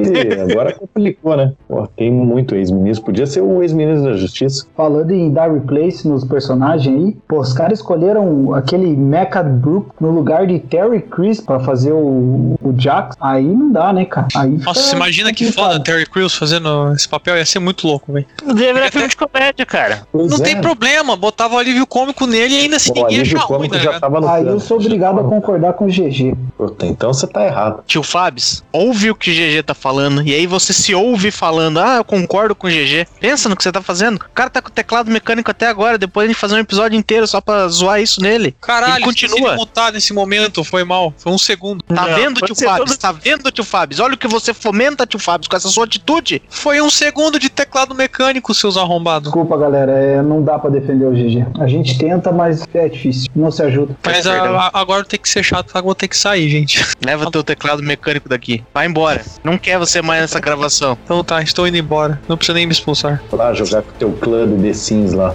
agora <laughs> complicou, né? Pô, tem muito ex-ministro. Podia ser o ex-ministro da Justiça. Falando em dar replace nos personagens aí, pô, os caras escolheram aquele Mecha Brook no lugar de Terry Crews pra fazer o, o Jax. Aí não dá, né, cara? Aí Nossa, imagina que foda Terry Crews fazendo esse papel, ia ser muito louco, velho. Deveria filme de comédia, cara. Pois Não é. tem problema, botava o alívio cômico nele e ainda assim Pô, ninguém achava ruim, tá já tava no Aí plano. eu sou obrigado a concordar com o GG. Puta, então você tá errado. Tio Fabs, ouve o que o GG tá falando, e aí você se ouve falando, ah, eu concordo com o GG. Pensa no que você tá fazendo. O cara tá com o teclado mecânico até agora, depois a gente fazer um episódio inteiro só pra zoar isso nele. Caralho, Ele continua. de mutar nesse momento, foi mal. Foi um segundo. Tá Não, vendo, tio Fabs? todo- Tá vendo, tio Fabs? Olha o que você fomenta, tio Fabs, com essa sua atitude. Foi Foi um segundo de teclado mecânico, seus arrombados. Desculpa, galera, é, não dá pra defender o GG. A gente tenta, mas é difícil. Não se ajuda. Mas a- a- agora tem que ser chato, eu vou ter que sair, gente. Leva teu teclado mecânico daqui. Vai embora. Não quer você mais nessa gravação. Então tá, estou indo embora. Não precisa nem me expulsar. Lá jogar com o teu clã do The Sims lá.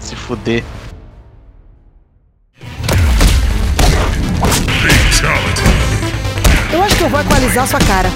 Se fuder. Eu acho que eu vou equalizar sua cara.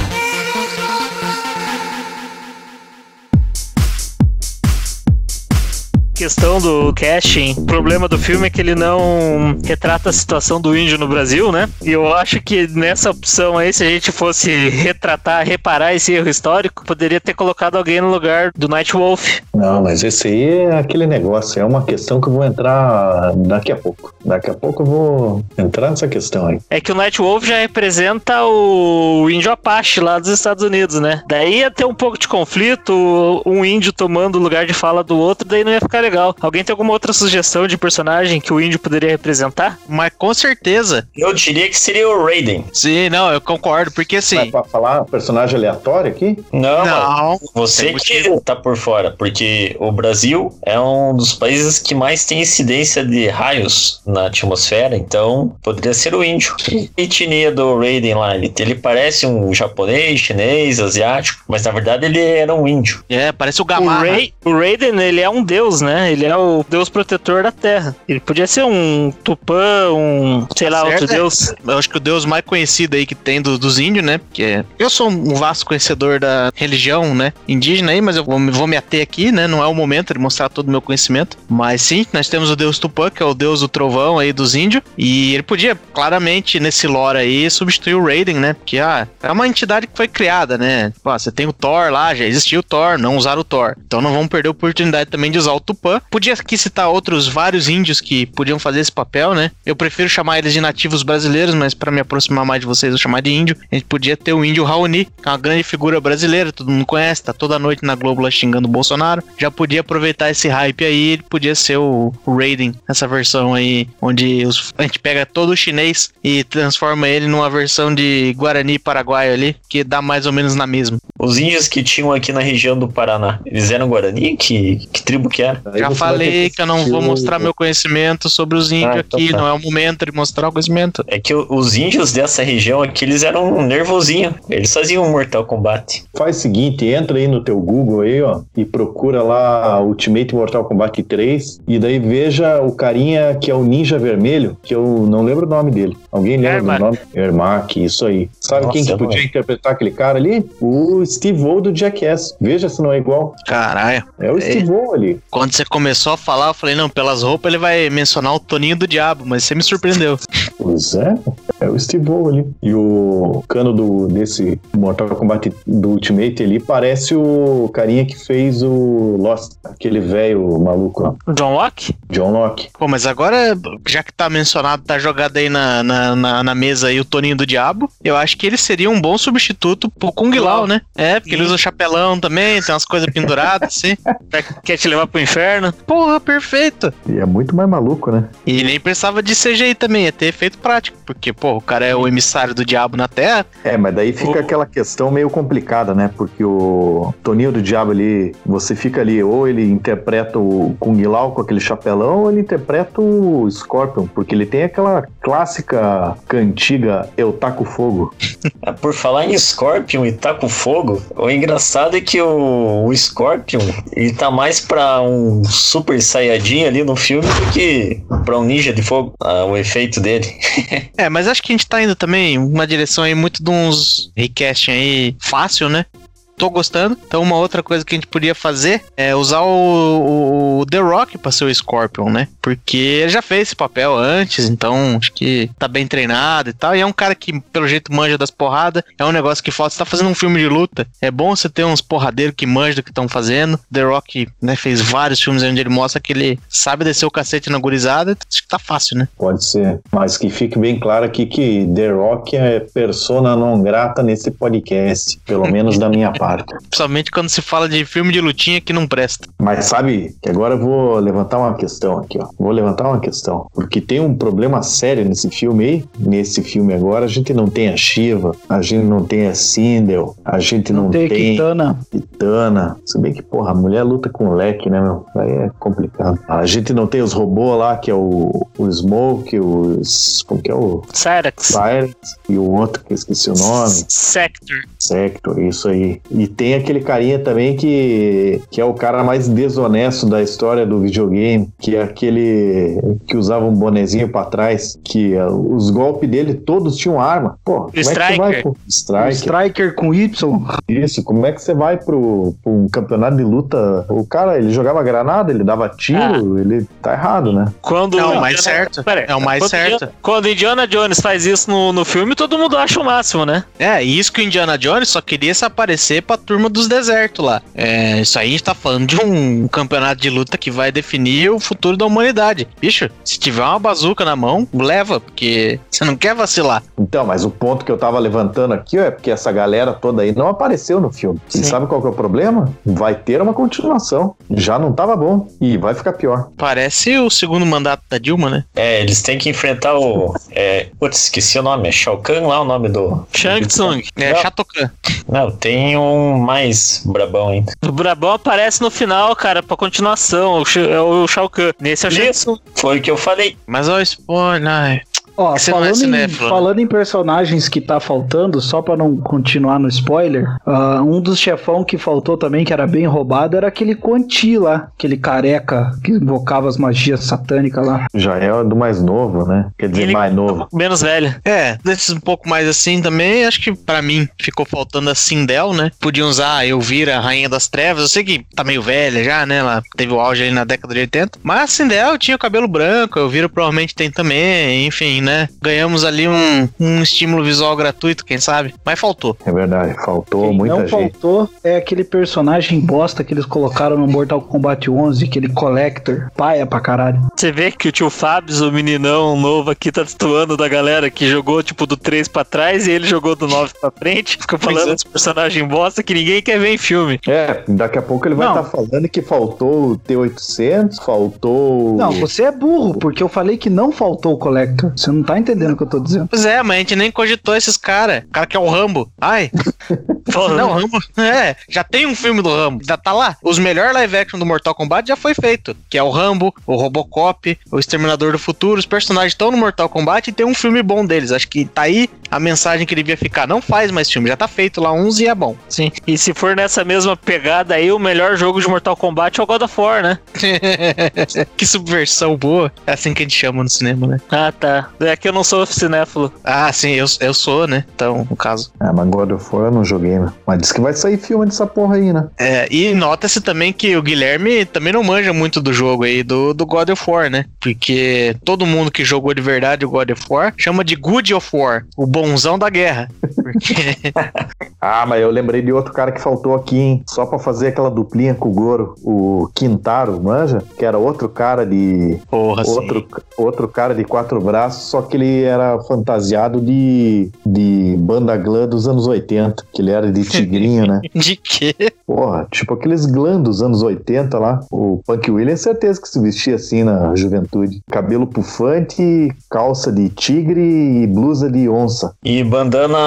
Questão do casting, o problema do filme é que ele não retrata a situação do índio no Brasil, né? E eu acho que nessa opção aí, se a gente fosse retratar, reparar esse erro histórico, poderia ter colocado alguém no lugar do Night Wolf. Não, mas esse aí é aquele negócio, é uma questão que eu vou entrar daqui a pouco. Daqui a pouco eu vou entrar nessa questão aí. É que o Night Wolf já representa o índio Apache lá dos Estados Unidos, né? Daí ia ter um pouco de conflito, um índio tomando o lugar de fala do outro, daí não ia ficar legal. Alguém tem alguma outra sugestão de personagem que o índio poderia representar? Mas com certeza. Eu diria que seria o Raiden. Sim, não, eu concordo, porque Vai assim. pra falar personagem aleatório aqui? Não, Não. Você Tem que tá por fora, porque o Brasil é um dos países que mais tem incidência de raios na atmosfera, então poderia ser o índio. A etnia do Raiden lá, ele, ele parece um japonês, chinês, asiático, mas na verdade ele era um índio. É, parece o O, Gamarra. Ray, o Raiden, ele é um deus, né? Ele é o deus protetor da Terra. Ele podia ser um Tupã, um, sei lá, Tá outro certo, é. deus. Eu acho que o deus mais conhecido aí que tem do- dos índios, né? Porque é- eu sou um vasto conhecedor da religião, né? Indígena aí, mas eu vou, me- vou me ater aqui, né? Não é o momento de mostrar todo o meu conhecimento. Mas sim, nós temos o deus Tupã, que é o deus do trovão aí dos índios. E ele podia, claramente, nesse lore aí, substituir o Raiden, né? Porque, ah, é uma entidade que foi criada, né? Ah, você tem o Thor lá, já existiu o Thor, não usaram o Thor. Então não vamos perder a oportunidade também de usar o Tupã. Podia aqui citar outros vários índios que podiam fazer esse papel, né? Eu prefiro chamar eles de nativos brasileiros, mas para me aproximar mais de vocês, eu chamar de índio. A gente podia ter o índio Raoni, que é uma grande figura brasileira, todo mundo conhece, tá toda noite na Globo lá xingando o Bolsonaro. Já podia aproveitar esse hype aí, ele podia ser o, Raiden, essa versão aí, onde os- a gente pega todo o chinês e transforma ele numa versão de Guarani Paraguai ali, que dá mais ou menos na mesma. Os índios que tinham aqui na região do Paraná, eles eram Guarani? Que, que tribo que era? Aí Já falei que eu não vou o- mostrar meu conhecimento sobre os índios Ah, então aqui, tá. não é o momento de mostrar o conhecimento. É que o- os índios dessa região aqui, eles eram um nervosinho. Eles faziam um Mortal Kombat. Faz o seguinte, entra aí no teu Google aí, ó, e procura lá Ultimate Mortal Kombat 3, e daí veja o carinha que é o Ninja Vermelho, que eu não lembro o nome dele. Alguém lembra do nome? Ermac, isso aí. Sabe Nossa, quem que podia interpretar aquele cara ali? O Steve O do Jackass. Veja se não é igual. Caralho. É o Steve O ali. Quando você começou a falar, eu falei, não, pelas roupas ele vai mencionar o Toninho do Diabo, mas você me surpreendeu. Pois é, é o Steve O ali. E o cano do, desse Mortal Kombat do Ultimate ali parece o carinha que fez o Lost, aquele velho maluco lá, O John Locke? John Locke. Pô, mas agora, já que tá mencionado, tá jogado aí na, na, na, na mesa aí o Toninho do Diabo, eu acho que ele seria um bom substituto pro Kung Lao, né? É, porque ele usa chapelão também, tem umas coisas penduradas, assim. <laughs> Quer te levar pro inferno? Porra, perfeito. E é muito mais maluco, né? E nem precisava de CGI também, ia ter efeito prático, porque, pô, o cara é o emissário do diabo na Terra. É, mas daí fica O- aquela questão meio complicada, né? Porque o Toninho do Diabo ali, você fica ali, ou ele interpreta o Kung Lao com aquele chapelão, ou ele interpreta o Scorpion, porque ele tem aquela clássica cantiga Eu Taco Fogo. Ah, <laughs> Por falar em Scorpion e tá com fogo, o engraçado é que o, o Scorpion ele tá mais pra um Super Saiyajin ali no filme do que pra um ninja de fogo, ah, o efeito dele. <laughs> É, mas acho que a gente tá indo também uma direção aí muito de uns recasting aí fácil, né? Tô gostando. Então, uma outra coisa que a gente podia fazer é usar o, o The Rock pra ser o Scorpion, né? Porque ele já fez esse papel antes, então acho que tá bem treinado e tal. E é um cara que, pelo jeito, manja das porradas. É um negócio que falta. Você tá fazendo um filme de luta. É bom você ter uns porradeiros que manjam do que estão fazendo. The Rock, né, fez vários filmes onde ele mostra que ele sabe descer o cacete na gurizada. Acho que tá fácil, né? Pode ser. Mas que fique bem claro aqui que The Rock é persona não grata nesse podcast, pelo menos da minha parte. <laughs> Principalmente quando se fala de filme de lutinha que não presta. Mas sabe que agora eu vou levantar uma questão aqui, ó. Vou levantar uma questão. Porque tem um problema sério nesse filme aí. Nesse filme agora, a gente não tem a Shiva, a gente não tem a Sindel, a gente não, Não tem Kitana. Kitana. Se bem que, porra, a mulher luta com o leque, né, meu? Aí é complicado. A gente não tem os robôs lá, que é o, o Smoke, os. Como que é o. Cyrax. Cyrus e o outro que eu esqueci o nome. Sector. Sector, isso aí. E tem aquele carinha também que, que é o cara mais desonesto da história do videogame, que é aquele que usava um bonezinho pra trás, que os golpes dele todos tinham arma. Pô, como é que você vai Striker. pro Striker? Striker com Y. Isso, como é que você vai pro, pro um campeonato de luta? O cara, ele jogava granada, ele dava tiro, ele tá errado, né? Quando É o Indiana- mais certo. Pera É o mais quando certo. Indiana- quando Indiana Jones faz isso no, no filme, todo mundo acha o máximo, né? É, e isso que o Indiana Jones só queria se aparecer pra turma dos desertos lá. É, isso aí a gente tá falando de um campeonato de luta que vai definir o futuro da humanidade. Bicho, se tiver uma bazuca na mão, leva, porque você não quer vacilar. Então, mas o ponto que eu tava levantando aqui ó, é porque essa galera toda aí não apareceu no filme. E Sim. sabe qual que é o problema? Vai ter uma continuação. Já não tava bom. E vai ficar pior. Parece o segundo mandato da Dilma, né? É, eles têm que enfrentar o. É, putz, esqueci o nome. É Shao Kahn lá o nome do. Shang Tsung. É. Shatokan. Não, tem um mais brabão ainda. O Brabão aparece no final, cara, pra continuação. É o Shao Kahn. Nesse é o Shang Tsung. Foi o que eu falei. Mas olha o spoiler. Ó, é falando, em, cinéfilo, né? falando em personagens que tá faltando, só pra não continuar no spoiler, ah, um dos chefão que faltou também, que era bem roubado, era aquele Conti lá, aquele careca que invocava as magias satânicas lá. Já é do mais novo, né? Quer dizer, Ele- mais novo. Menos velho. É, desses um pouco mais assim também, acho que pra mim ficou faltando a Sindel, né? Podiam usar a Elvira, Rainha das Trevas. Eu sei que tá meio velha já, né? Ela teve o auge ali na década de 80. Mas a Sindel tinha o cabelo branco, a Elvira provavelmente tem também, enfim, né? Ganhamos ali um, um estímulo visual gratuito, quem sabe? Mas faltou. É verdade. Faltou Quem muita não gente. faltou é aquele personagem bosta que eles colocaram no Mortal Kombat 11, aquele Collector, paia pra caralho. Você vê que o tio Fábio, o meninão novo aqui, tá destoando da galera que jogou, tipo, do 3 pra trás e ele jogou do 9 pra frente. Fica falando é. dos personagens bosta que ninguém quer ver em filme. É, daqui a pouco ele vai Não. estar falando que faltou o T800, faltou. Não, você é burro, porque eu falei que não faltou o Collector. Você não tá entendendo o que eu tô dizendo. Pois é, mas a gente nem cogitou esses caras. O cara que é o Rambo. Ai, <laughs> não, Rambo. <laughs> É, já tem um filme do Rambo. Já tá lá. Os melhores live action do Mortal Kombat já foi feito. Que é o Rambo, o Robocop, o Exterminador do Futuro. Os personagens estão no Mortal Kombat e tem um filme bom deles. Acho que tá aí a mensagem que devia ficar. Não faz mais filme, já tá feito lá uns e é bom. Sim. E se for nessa mesma pegada aí, o melhor jogo de Mortal Kombat é o God of War, né? <laughs> que subversão boa. É assim que a gente chama no cinema, né? Ah, tá. É que eu não sou cinéfilo. Ah, sim, eu, eu sou, né? Então, no caso. Ah, mas God of War eu não joguei, né? Mas diz que vai sair filme dessa porra aí, né? É, e nota-se também que o Guilherme também não manja muito do jogo aí, do, do God of War, né? Porque todo mundo que jogou de verdade o God of War chama de Good of War, o bonzão da guerra. Porque, <laughs> Ah, mas eu lembrei de outro cara que faltou aqui, hein? Só pra fazer aquela duplinha com o Goro, o Quintaro, manja? Que era outro cara de. porra. Outro, outro cara de quatro braços, só que ele era fantasiado de, de banda glã dos anos 80, que ele era de tigrinho, né? <laughs> De quê? Porra, tipo aqueles glã dos anos 80 lá. O Punk Williams, certeza que se vestia assim na juventude. Cabelo pufante, calça de tigre e blusa de onça. E bandana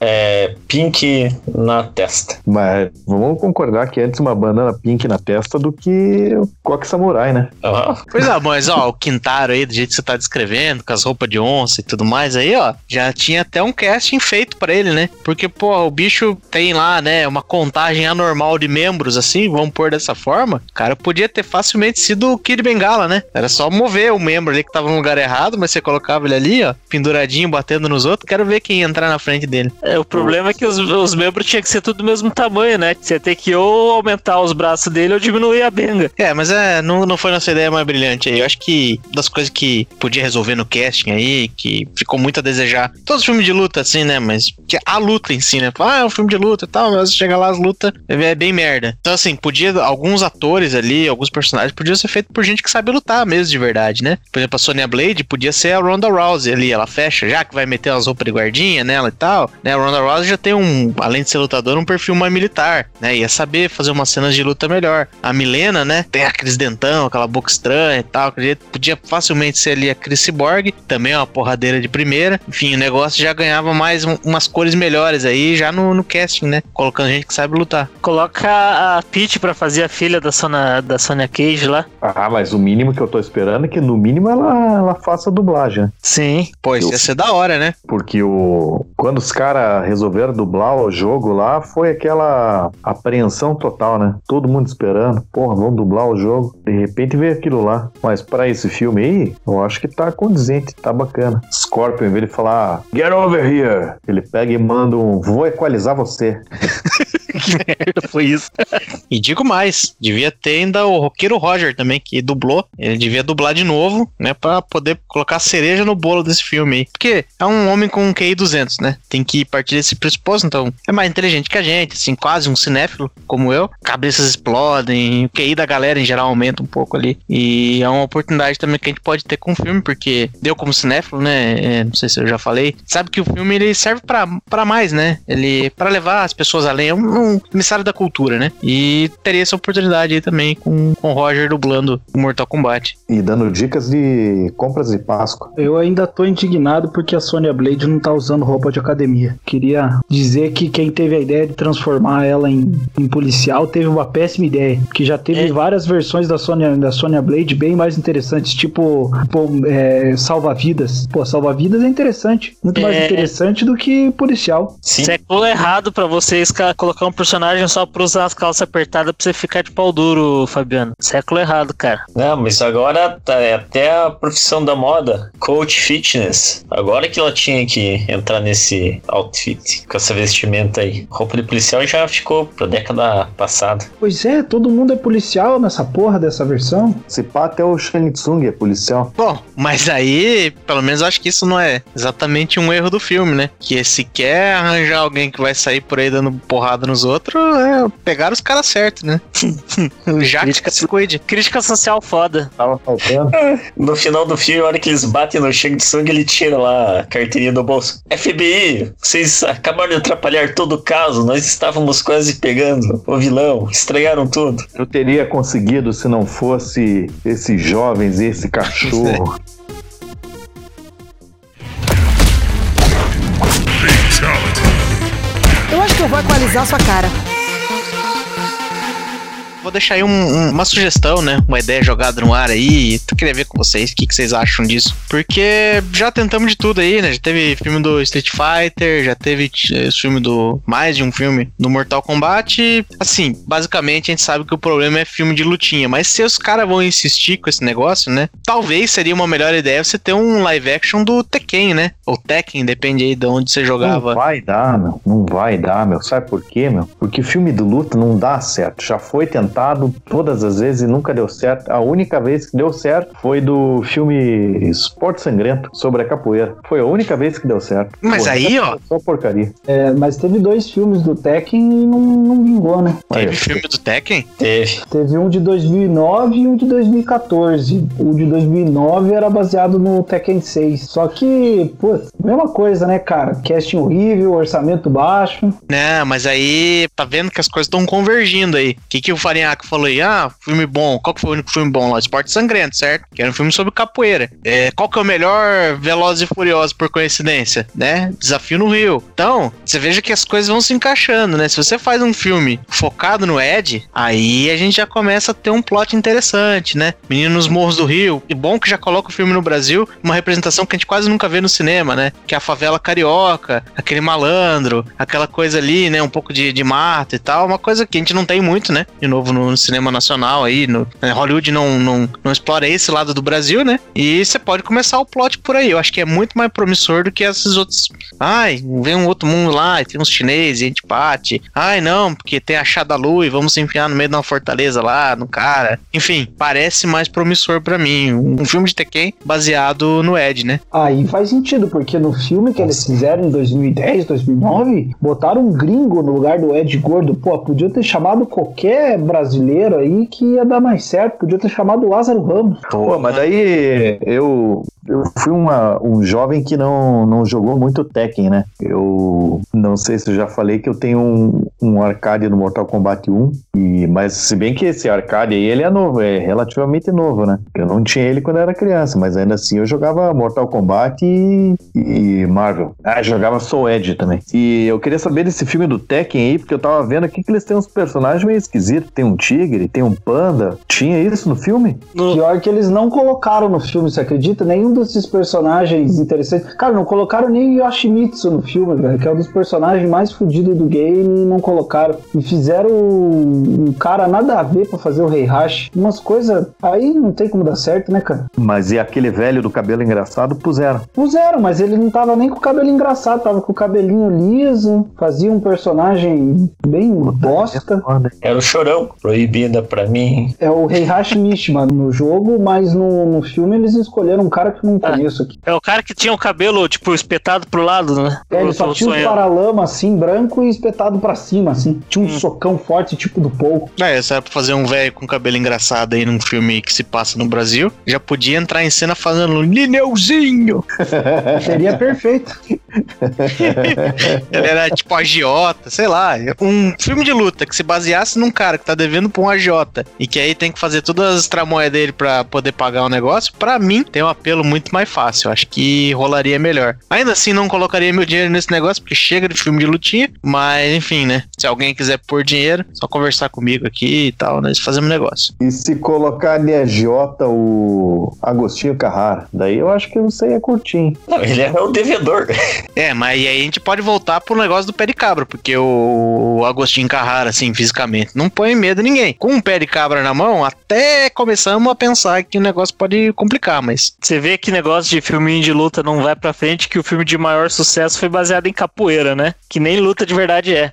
é, pink na testa. Mas vamos concordar que antes uma banana pink na testa do que o coque samurai, né? Ah, Pois é, mas ó, o Quintaro aí, do jeito que você tá descrevendo, com as roupas de onça e tudo mais aí, ó, já tinha até um casting feito pra ele, né? Porque, pô, o bicho tem lá, né, uma contagem anormal de membros, assim, vamos pôr dessa forma. O cara podia ter facilmente sido o Kid Bengala, né? Era só mover o membro ali que tava no lugar errado, mas você colocava ele ali, ó, penduradinho, batendo nos outros. Quero ver quem entrar na frente dele. É, o problema é que os, os membros tinham que ser tudo do mesmo tamanho, né? Você ia ter que ou aumentar os braços dele ou diminuir a benga. É, mas é, não, não foi nossa ideia mais brilhante aí. Eu acho que das coisas que podia resolver no casting aí, que ficou muito a desejar. Todos os filmes de luta, assim, né? Mas que a luta em si, né? Ah, é um filme de luta e tal, mas chega lá as lutas é bem merda. Então, assim, podia. Alguns atores ali, alguns personagens podiam ser feitos por gente que sabe lutar mesmo de verdade, né? Por exemplo, a Sonya Blade podia ser a Ronda Rousey ali, ela fecha, já que vai meter aquelas roupas de guardinha nela e tal, né? A Ronda Rousey já tem um, além de ser lutador, um perfil mais militar, né? Ia saber fazer umas cenas de luta melhor. A Milena, né? Tem aqueles dentão, aquela boca estranha e tal. Podia facilmente ser ali a Chris Borg, também é uma porradeira de primeira. Enfim, o negócio já ganhava mais um, umas cores melhores aí, já no, no casting, né? Colocando gente que sabe lutar. Coloca a Peach pra fazer a filha da Sonia, da Sonia Cage lá. Ah, mas o mínimo que eu tô esperando é que no mínimo ela, ela faça dublagem. né? Sim. Pô, isso Eu- ia ser da hora, né? Porque o quando os caras resolveram dublar o jogo lá, foi aquela apreensão total, né? Todo mundo esperando. Porra, vamos dublar o jogo. De repente veio aquilo lá. Mas pra esse filme aí, eu acho que tá condizente, tá bacana. Scorpion, em vez de falar Get over here, ele pega e manda um Vou equalizar você. que <laughs> merda foi isso? E digo mais, devia ter ainda o roqueiro Roger também, que dublou. Ele devia dublar de novo, né? Pra poder colocar cereja no bolo desse filme aí. Porque é um homem com um QI 200, né? Tem que partir desse pressuposto, então é mais inteligente que a gente, assim, quase um cinéfilo como eu. Cabeças explodem, o QI da galera em geral aumenta um pouco ali. E é uma oportunidade também que a gente pode ter com o filme, porque deu como cinéfilo, né? é, não sei se eu já falei. Sabe que o filme ele serve pra pra mais, né? Ele para levar as pessoas além, é um, um emissário da cultura, né? E teria essa oportunidade aí também com, com o Roger dublando o Mortal Kombat. E dando dicas de compras de Páscoa. Eu ainda tô indignado porque a Sonya Blade não tá usando roupa de academia. Queria dizer que quem teve a ideia de transformar ela em, em policial teve uma péssima ideia. Que já teve É. várias versões da Sonya, da Sonya Blade bem mais interessantes, tipo é, salva-vidas. Pô, salva-vidas é interessante. Muito mais É. interessante do que policial. Sim. Século errado pra vocês ca- colocar um personagem só pra usar as calças apertadas pra você ficar de pau duro, Fabiano. Século errado, cara. Não, mas agora tá, é até a profissão da moda, coach fitness. Agora que ela tinha que entrar nesse outfit, com essa vestimenta aí. Roupa de policial já ficou pra década passada. Pois é, todo mundo é policial nessa porra dessa versão. Se pá, até o Shang Tsung é policial. Bom, mas aí, pelo menos eu acho que isso não é exatamente um erro do filme, né? Que se quer arranjar alguém que vai sair por aí dando porrada nos outros, é pegar os caras certos, né? <laughs> Já que Crítica- se cuide. Crítica social foda. Tava faltando. <laughs> No final do filme, a hora que eles batem no Shang Tsung, ele tira lá a carteirinha do bolso. FBI, vocês acabaram de atrapalhar todo o caso, nós estávamos quase pegando o vilão, estragaram tudo. Eu teria conseguido se não fosse esses jovens e esse cachorro. <laughs> Eu acho que eu vou equalizar sua cara. Vou deixar aí um- um- uma sugestão, né? Uma ideia jogada no ar aí. Eu queria ver com vocês o que, que vocês acham disso. Porque já tentamos de tudo aí, né? Já teve filme do Street Fighter, já teve eh, filme do. Mais de um filme do Mortal Kombat. Assim, basicamente a gente sabe que o problema é filme de lutinha. Mas se os caras vão insistir com esse negócio, né? Talvez seria uma melhor ideia você ter um live action do Tekken, né? Ou Tekken, depende aí de onde você Não jogava. vai dar, meu. Não vai dar, meu. Sabe por quê, meu? Porque filme de luta não dá certo. Já foi tentado todas as vezes e nunca deu certo. A única vez que deu certo foi do filme Esporte Sangrento sobre a capoeira. Foi a única vez que deu certo. Mas Pô, aí, ó. Só porcaria. É, mas teve dois filmes do Tekken e não, não vingou, né? Teve Aí, filme do Tekken? Teve. Teve um de 2009 e um de 2014. O de 2009 era baseado no Tekken 6. Só que, putz, mesma coisa, né, cara? Casting horrível, orçamento baixo. Não, mas aí tá vendo que as coisas estão convergindo aí. O que, que o Farinhaque falou aí? Ah, filme bom. Qual que foi o único filme bom lá? Esporte Sangrento, certo? Que era um filme sobre capoeira. É, qual que é o melhor Velozes e Furiosos por coincidência? Né? Desafio no Rio. Então, você veja que as coisas vão se encaixando, né? Se você faz um filme focado no Ed, aí a gente já começa a ter um plot interessante, né? Menino nos Morros do Rio. E bom que já coloca o filme no Brasil, uma representação que a gente quase nunca vê no cinema, né? Que é a favela carioca, aquele malandro, aquela coisa ali, né? Um pouco de, de mato e tal. Uma coisa que a gente não tem muito, né? De novo no, no cinema nacional aí. No, né, Hollywood não, não, não explora esse lado do Brasil, né? E você pode começar o plot por aí. Eu acho que é muito mais promissor do que esses outros. Ai, vem um outro mundo lá e tem uns chineses a gente bate. Ai, não, porque tem a Shadalu e vamos se enfiar no meio de uma fortaleza lá, no cara. Enfim, parece mais promissor pra mim. Um filme de Tekken baseado no Ed, né? Aí faz sentido, porque no filme que eles fizeram em 2010, 2009, botaram um gringo no lugar do Ed Gordo. Pô, podia ter chamado qualquer brasileiro brasileiro aí que ia dar mais certo. Podia ter chamado Lázaro Ramos. Pô, mas daí eu, eu fui uma, um jovem que não, não jogou muito Tekken, né? Eu não sei se eu já falei que eu tenho um, um arcade no Mortal Kombat 1, e, mas se bem que esse arcade aí ele é novo, é relativamente novo, né? Eu não tinha ele quando era criança, mas ainda assim eu jogava Mortal Kombat e, e Marvel. Ah, jogava Soul Edge também. E eu queria saber desse filme do Tekken aí, porque eu tava vendo aqui que eles têm uns personagens meio esquisitos. Tem tigre, tem um panda. Tinha isso no filme? No- Pior que eles não colocaram no filme, você acredita? Nenhum desses personagens interessantes. Cara, não colocaram nem o Yoshimitsu no filme, velho, que é um dos personagens mais fodidos do game e não colocaram. E fizeram um um cara nada a ver pra fazer o Rei Hash. Umas coisas. Aí não tem como dar certo, né, cara? Mas e aquele velho do cabelo engraçado puseram. Puseram, mas ele não tava nem com o cabelo engraçado, tava com o cabelinho liso, fazia um personagem bem bosta. Era o chorão, proibida pra mim. É o Heihachi Mishima no jogo, mas no, no filme eles escolheram um cara que eu não Ah. conheço aqui. É o cara que tinha o cabelo, tipo, espetado pro lado, né? É, ele só tinha um paralama assim, branco e espetado pra cima, assim. Tinha um Hum. socão forte, tipo do Paul. É, essa era pra fazer um velho com cabelo engraçado aí num filme que se passa no Brasil. Já podia entrar em cena fazendo um Lineuzinho. <laughs> Seria perfeito. Ele era tipo agiota, sei lá. Um filme de luta que se baseasse num cara que tá devendo pra um agiota e que aí tem que fazer todas as tramóias dele pra poder pagar o negócio, pra mim tem um apelo muito mais fácil. Acho que rolaria melhor. Ainda assim, não colocaria meu dinheiro nesse negócio, porque chega de filme de lutinha. Mas, enfim, né? Se alguém quiser pôr dinheiro, só conversar comigo aqui e tal, nós fazemos negócio. E se colocar de agiota o Agostinho Carrara? Daí eu acho que você ia curtir. hein? Não, ele era o devedor. <laughs> É, mas aí a gente pode voltar pro negócio do pé de cabra, porque o, o Agostinho Carrara, assim, fisicamente, não põe medo em ninguém. Com um pé de cabra na mão, até começamos a pensar que o negócio pode complicar, mas Você vê que negócio de filminho de luta não vai pra frente, que o filme de maior sucesso foi baseado em capoeira, né? Que nem luta de verdade é.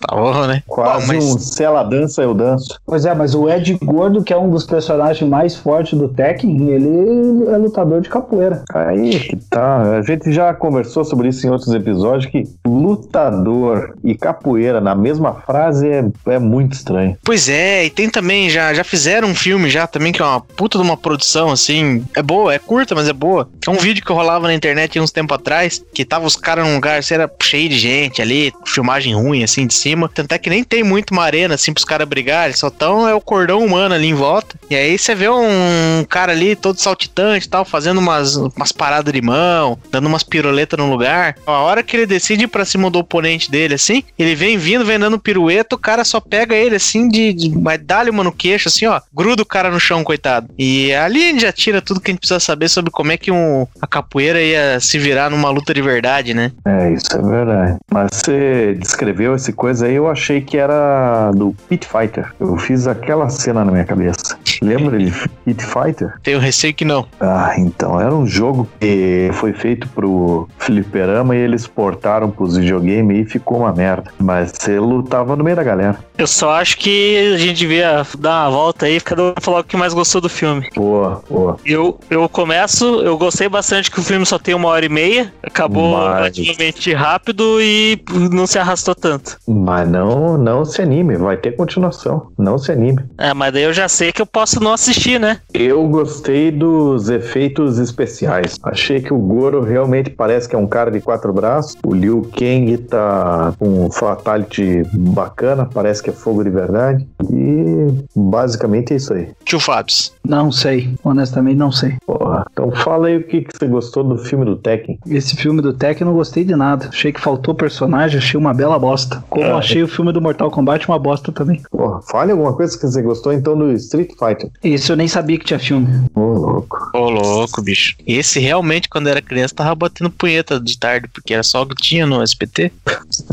Tá bom, né? Quase Bom, mas- um se ela dança, eu danço. Pois é, mas o Ed Gordo, que é um dos personagens mais fortes do Tekken, ele é lutador de capoeira. Aí que tá. A gente já conversou sobre isso em outros episódios, que lutador e capoeira na mesma frase é, é muito estranho. Pois é, e tem também, já, já fizeram um filme já também, que é uma puta de uma produção, assim, é boa, é curta, mas é boa. É um vídeo que rolava na internet uns tempo atrás, que tava os caras num lugar, assim, era cheio de gente ali, filmagem ruim, assim, de cima. Tanto é que nem tem muito uma arena, assim, pros caras brigarem, só tão é o cordão humano ali em volta. E aí você vê um cara ali, todo saltitante e tal, fazendo umas, umas paradas de mão, dando umas piruletas no lugar. A hora que ele decide ir pra cima do oponente dele, assim, ele vem vindo, vem dando pirueta, o cara só pega ele, assim, de, de mas dá-lhe uma no queixo, assim, ó, gruda o cara no chão, coitado. E ali a gente já tira tudo que a gente precisa saber sobre como é que um, a capoeira ia se virar numa luta de verdade, né? É, isso é verdade. Mas você descreveu essa coisa aí, eu achei que era do Pit Fighter. Eu fiz aquela cena na minha cabeça. Lembra de <laughs> Pit Fighter? Tenho receio que não. Ah, então, era um jogo que foi feito pro fliperama e eles portaram pros videogames e ficou uma merda. Mas você lutava no meio da galera. Eu só acho que a gente devia dar uma volta aí, cada um falar o que mais gostou do filme. Boa, boa. Eu, eu começo, eu gostei bastante que o filme só tem uma hora e meia, acabou Mas- relativamente rápido e não se arrastou tanto. Mas não, não se anime, vai ter continuação. Não se anime. É, mas daí eu já sei que eu posso não assistir, né? Eu gostei dos efeitos especiais. Achei que o Goro realmente parece que é um cara de quatro braços. O Liu Kang tá com um fatality bacana, parece que é fogo de verdade. E basicamente é isso aí. Tio Fábio. Não sei, honestamente não sei. Porra. Então fala aí o que, que você gostou do filme do Tekken. Esse filme do Tekken eu não gostei de nada. Achei que faltou personagem, achei uma bela bosta. Como É. achei o filme do Mortal Kombat uma bosta também. Porra, fale alguma coisa que você gostou então do Street Fighter. Esse eu nem sabia que tinha filme. Ô, louco. Ô, louco, bicho. Esse realmente, quando era criança, tava batendo punheta de tarde, porque era só o que tinha no SPT.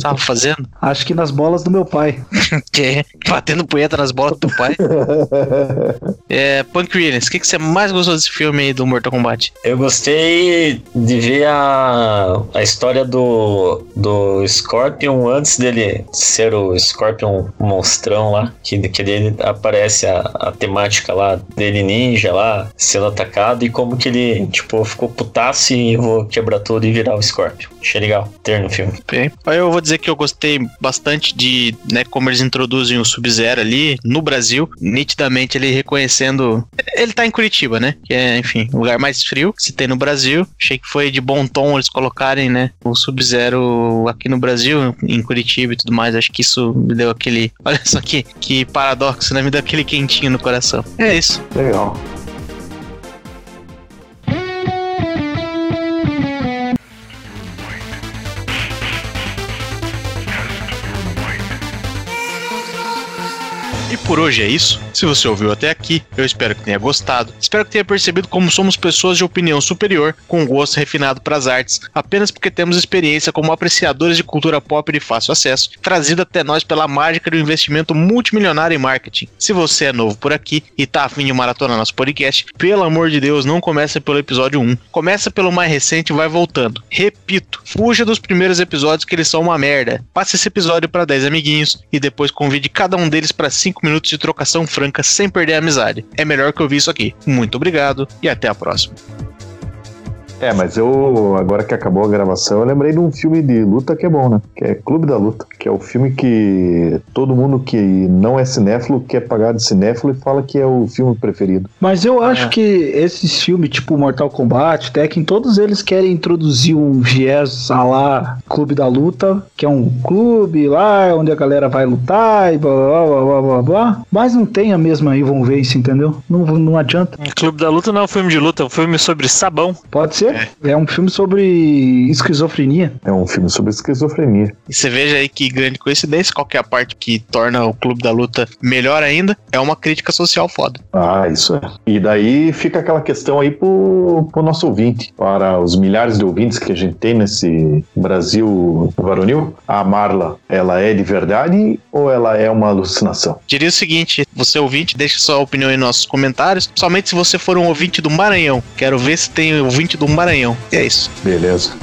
Tava fazendo. <laughs> Acho que nas bolas do meu pai. Que? Batendo punheta nas bolas do teu pai. <laughs> É, Punk Williams, o que, que você mais gostou desse filme aí do do Mortal Kombat? Eu gostei de ver a, a história do, do Scorpion antes dele ser o Scorpion monstrão lá, que, que ele aparece a, a temática lá dele ninja lá, sendo atacado e como que ele, tipo, ficou putaço e vou quebrar tudo e virar o Scorpion. Achei legal ter no filme. Bem, aí eu vou dizer que eu gostei bastante de né, como eles introduzem o Sub-Zero ali no Brasil. Nitidamente ele reconhecendo. Ele tá em Curitiba, né? Que é, enfim, o lugar mais frio que se tem no Brasil. Achei que foi de bom tom eles colocarem, né? O Sub-Zero aqui no Brasil, em Curitiba e tudo mais. Acho que isso me deu aquele. <laughs> Olha só que, que paradoxo, né? Me deu aquele quentinho no coração. É isso. Legal. E por hoje é isso. Se você ouviu até aqui, eu espero que tenha gostado. Espero que tenha percebido como somos pessoas de opinião superior, com gosto refinado para as artes, apenas porque temos experiência como apreciadores de cultura pop de fácil acesso, trazida até nós pela mágica do investimento multimilionário em marketing. Se você é novo por aqui e tá afim de maratona nosso podcast, pelo amor de Deus, não comece pelo episódio 1. Começa pelo mais recente e vai voltando. Repito, fuja dos primeiros episódios que eles são uma merda. Passe esse episódio para 10 amiguinhos e depois convide cada um deles para 5 minutos de trocação franca sem perder a amizade. É melhor que eu vi isso aqui. Muito obrigado e até a próxima. É, mas eu, agora que acabou a gravação, eu lembrei de um filme de luta que é bom, né? Que é Clube da Luta, que é o filme que todo mundo que não é cinéfilo quer pagar de cinéfilo e fala que é o filme preferido. Mas eu acho que esses filmes, tipo Mortal Kombat, Tekken, todos eles querem introduzir um viés a lá Clube da Luta, que é um clube lá onde a galera vai lutar e blá blá blá blá blá blá. Mas não tem a mesma envolvência, entendeu? Não, não adianta. Clube da Luta não é um filme de luta, é um filme sobre sabão. Pode ser? É, um filme sobre esquizofrenia. É um filme sobre esquizofrenia. E você veja aí que grande coincidência, qual que é a parte que torna o Clube da Luta melhor ainda, é uma crítica social foda. Ah, isso é. E daí fica aquela questão aí pro, pro nosso ouvinte, para os milhares de ouvintes que a gente tem nesse Brasil varonil. A Marla, ela é de verdade ou ela é uma alucinação? Diria o seguinte, você ouvinte, deixe sua opinião aí nos nossos comentários, somente se você for um ouvinte do Maranhão. Quero ver se tem ouvinte do Maranhão. E é isso. Beleza.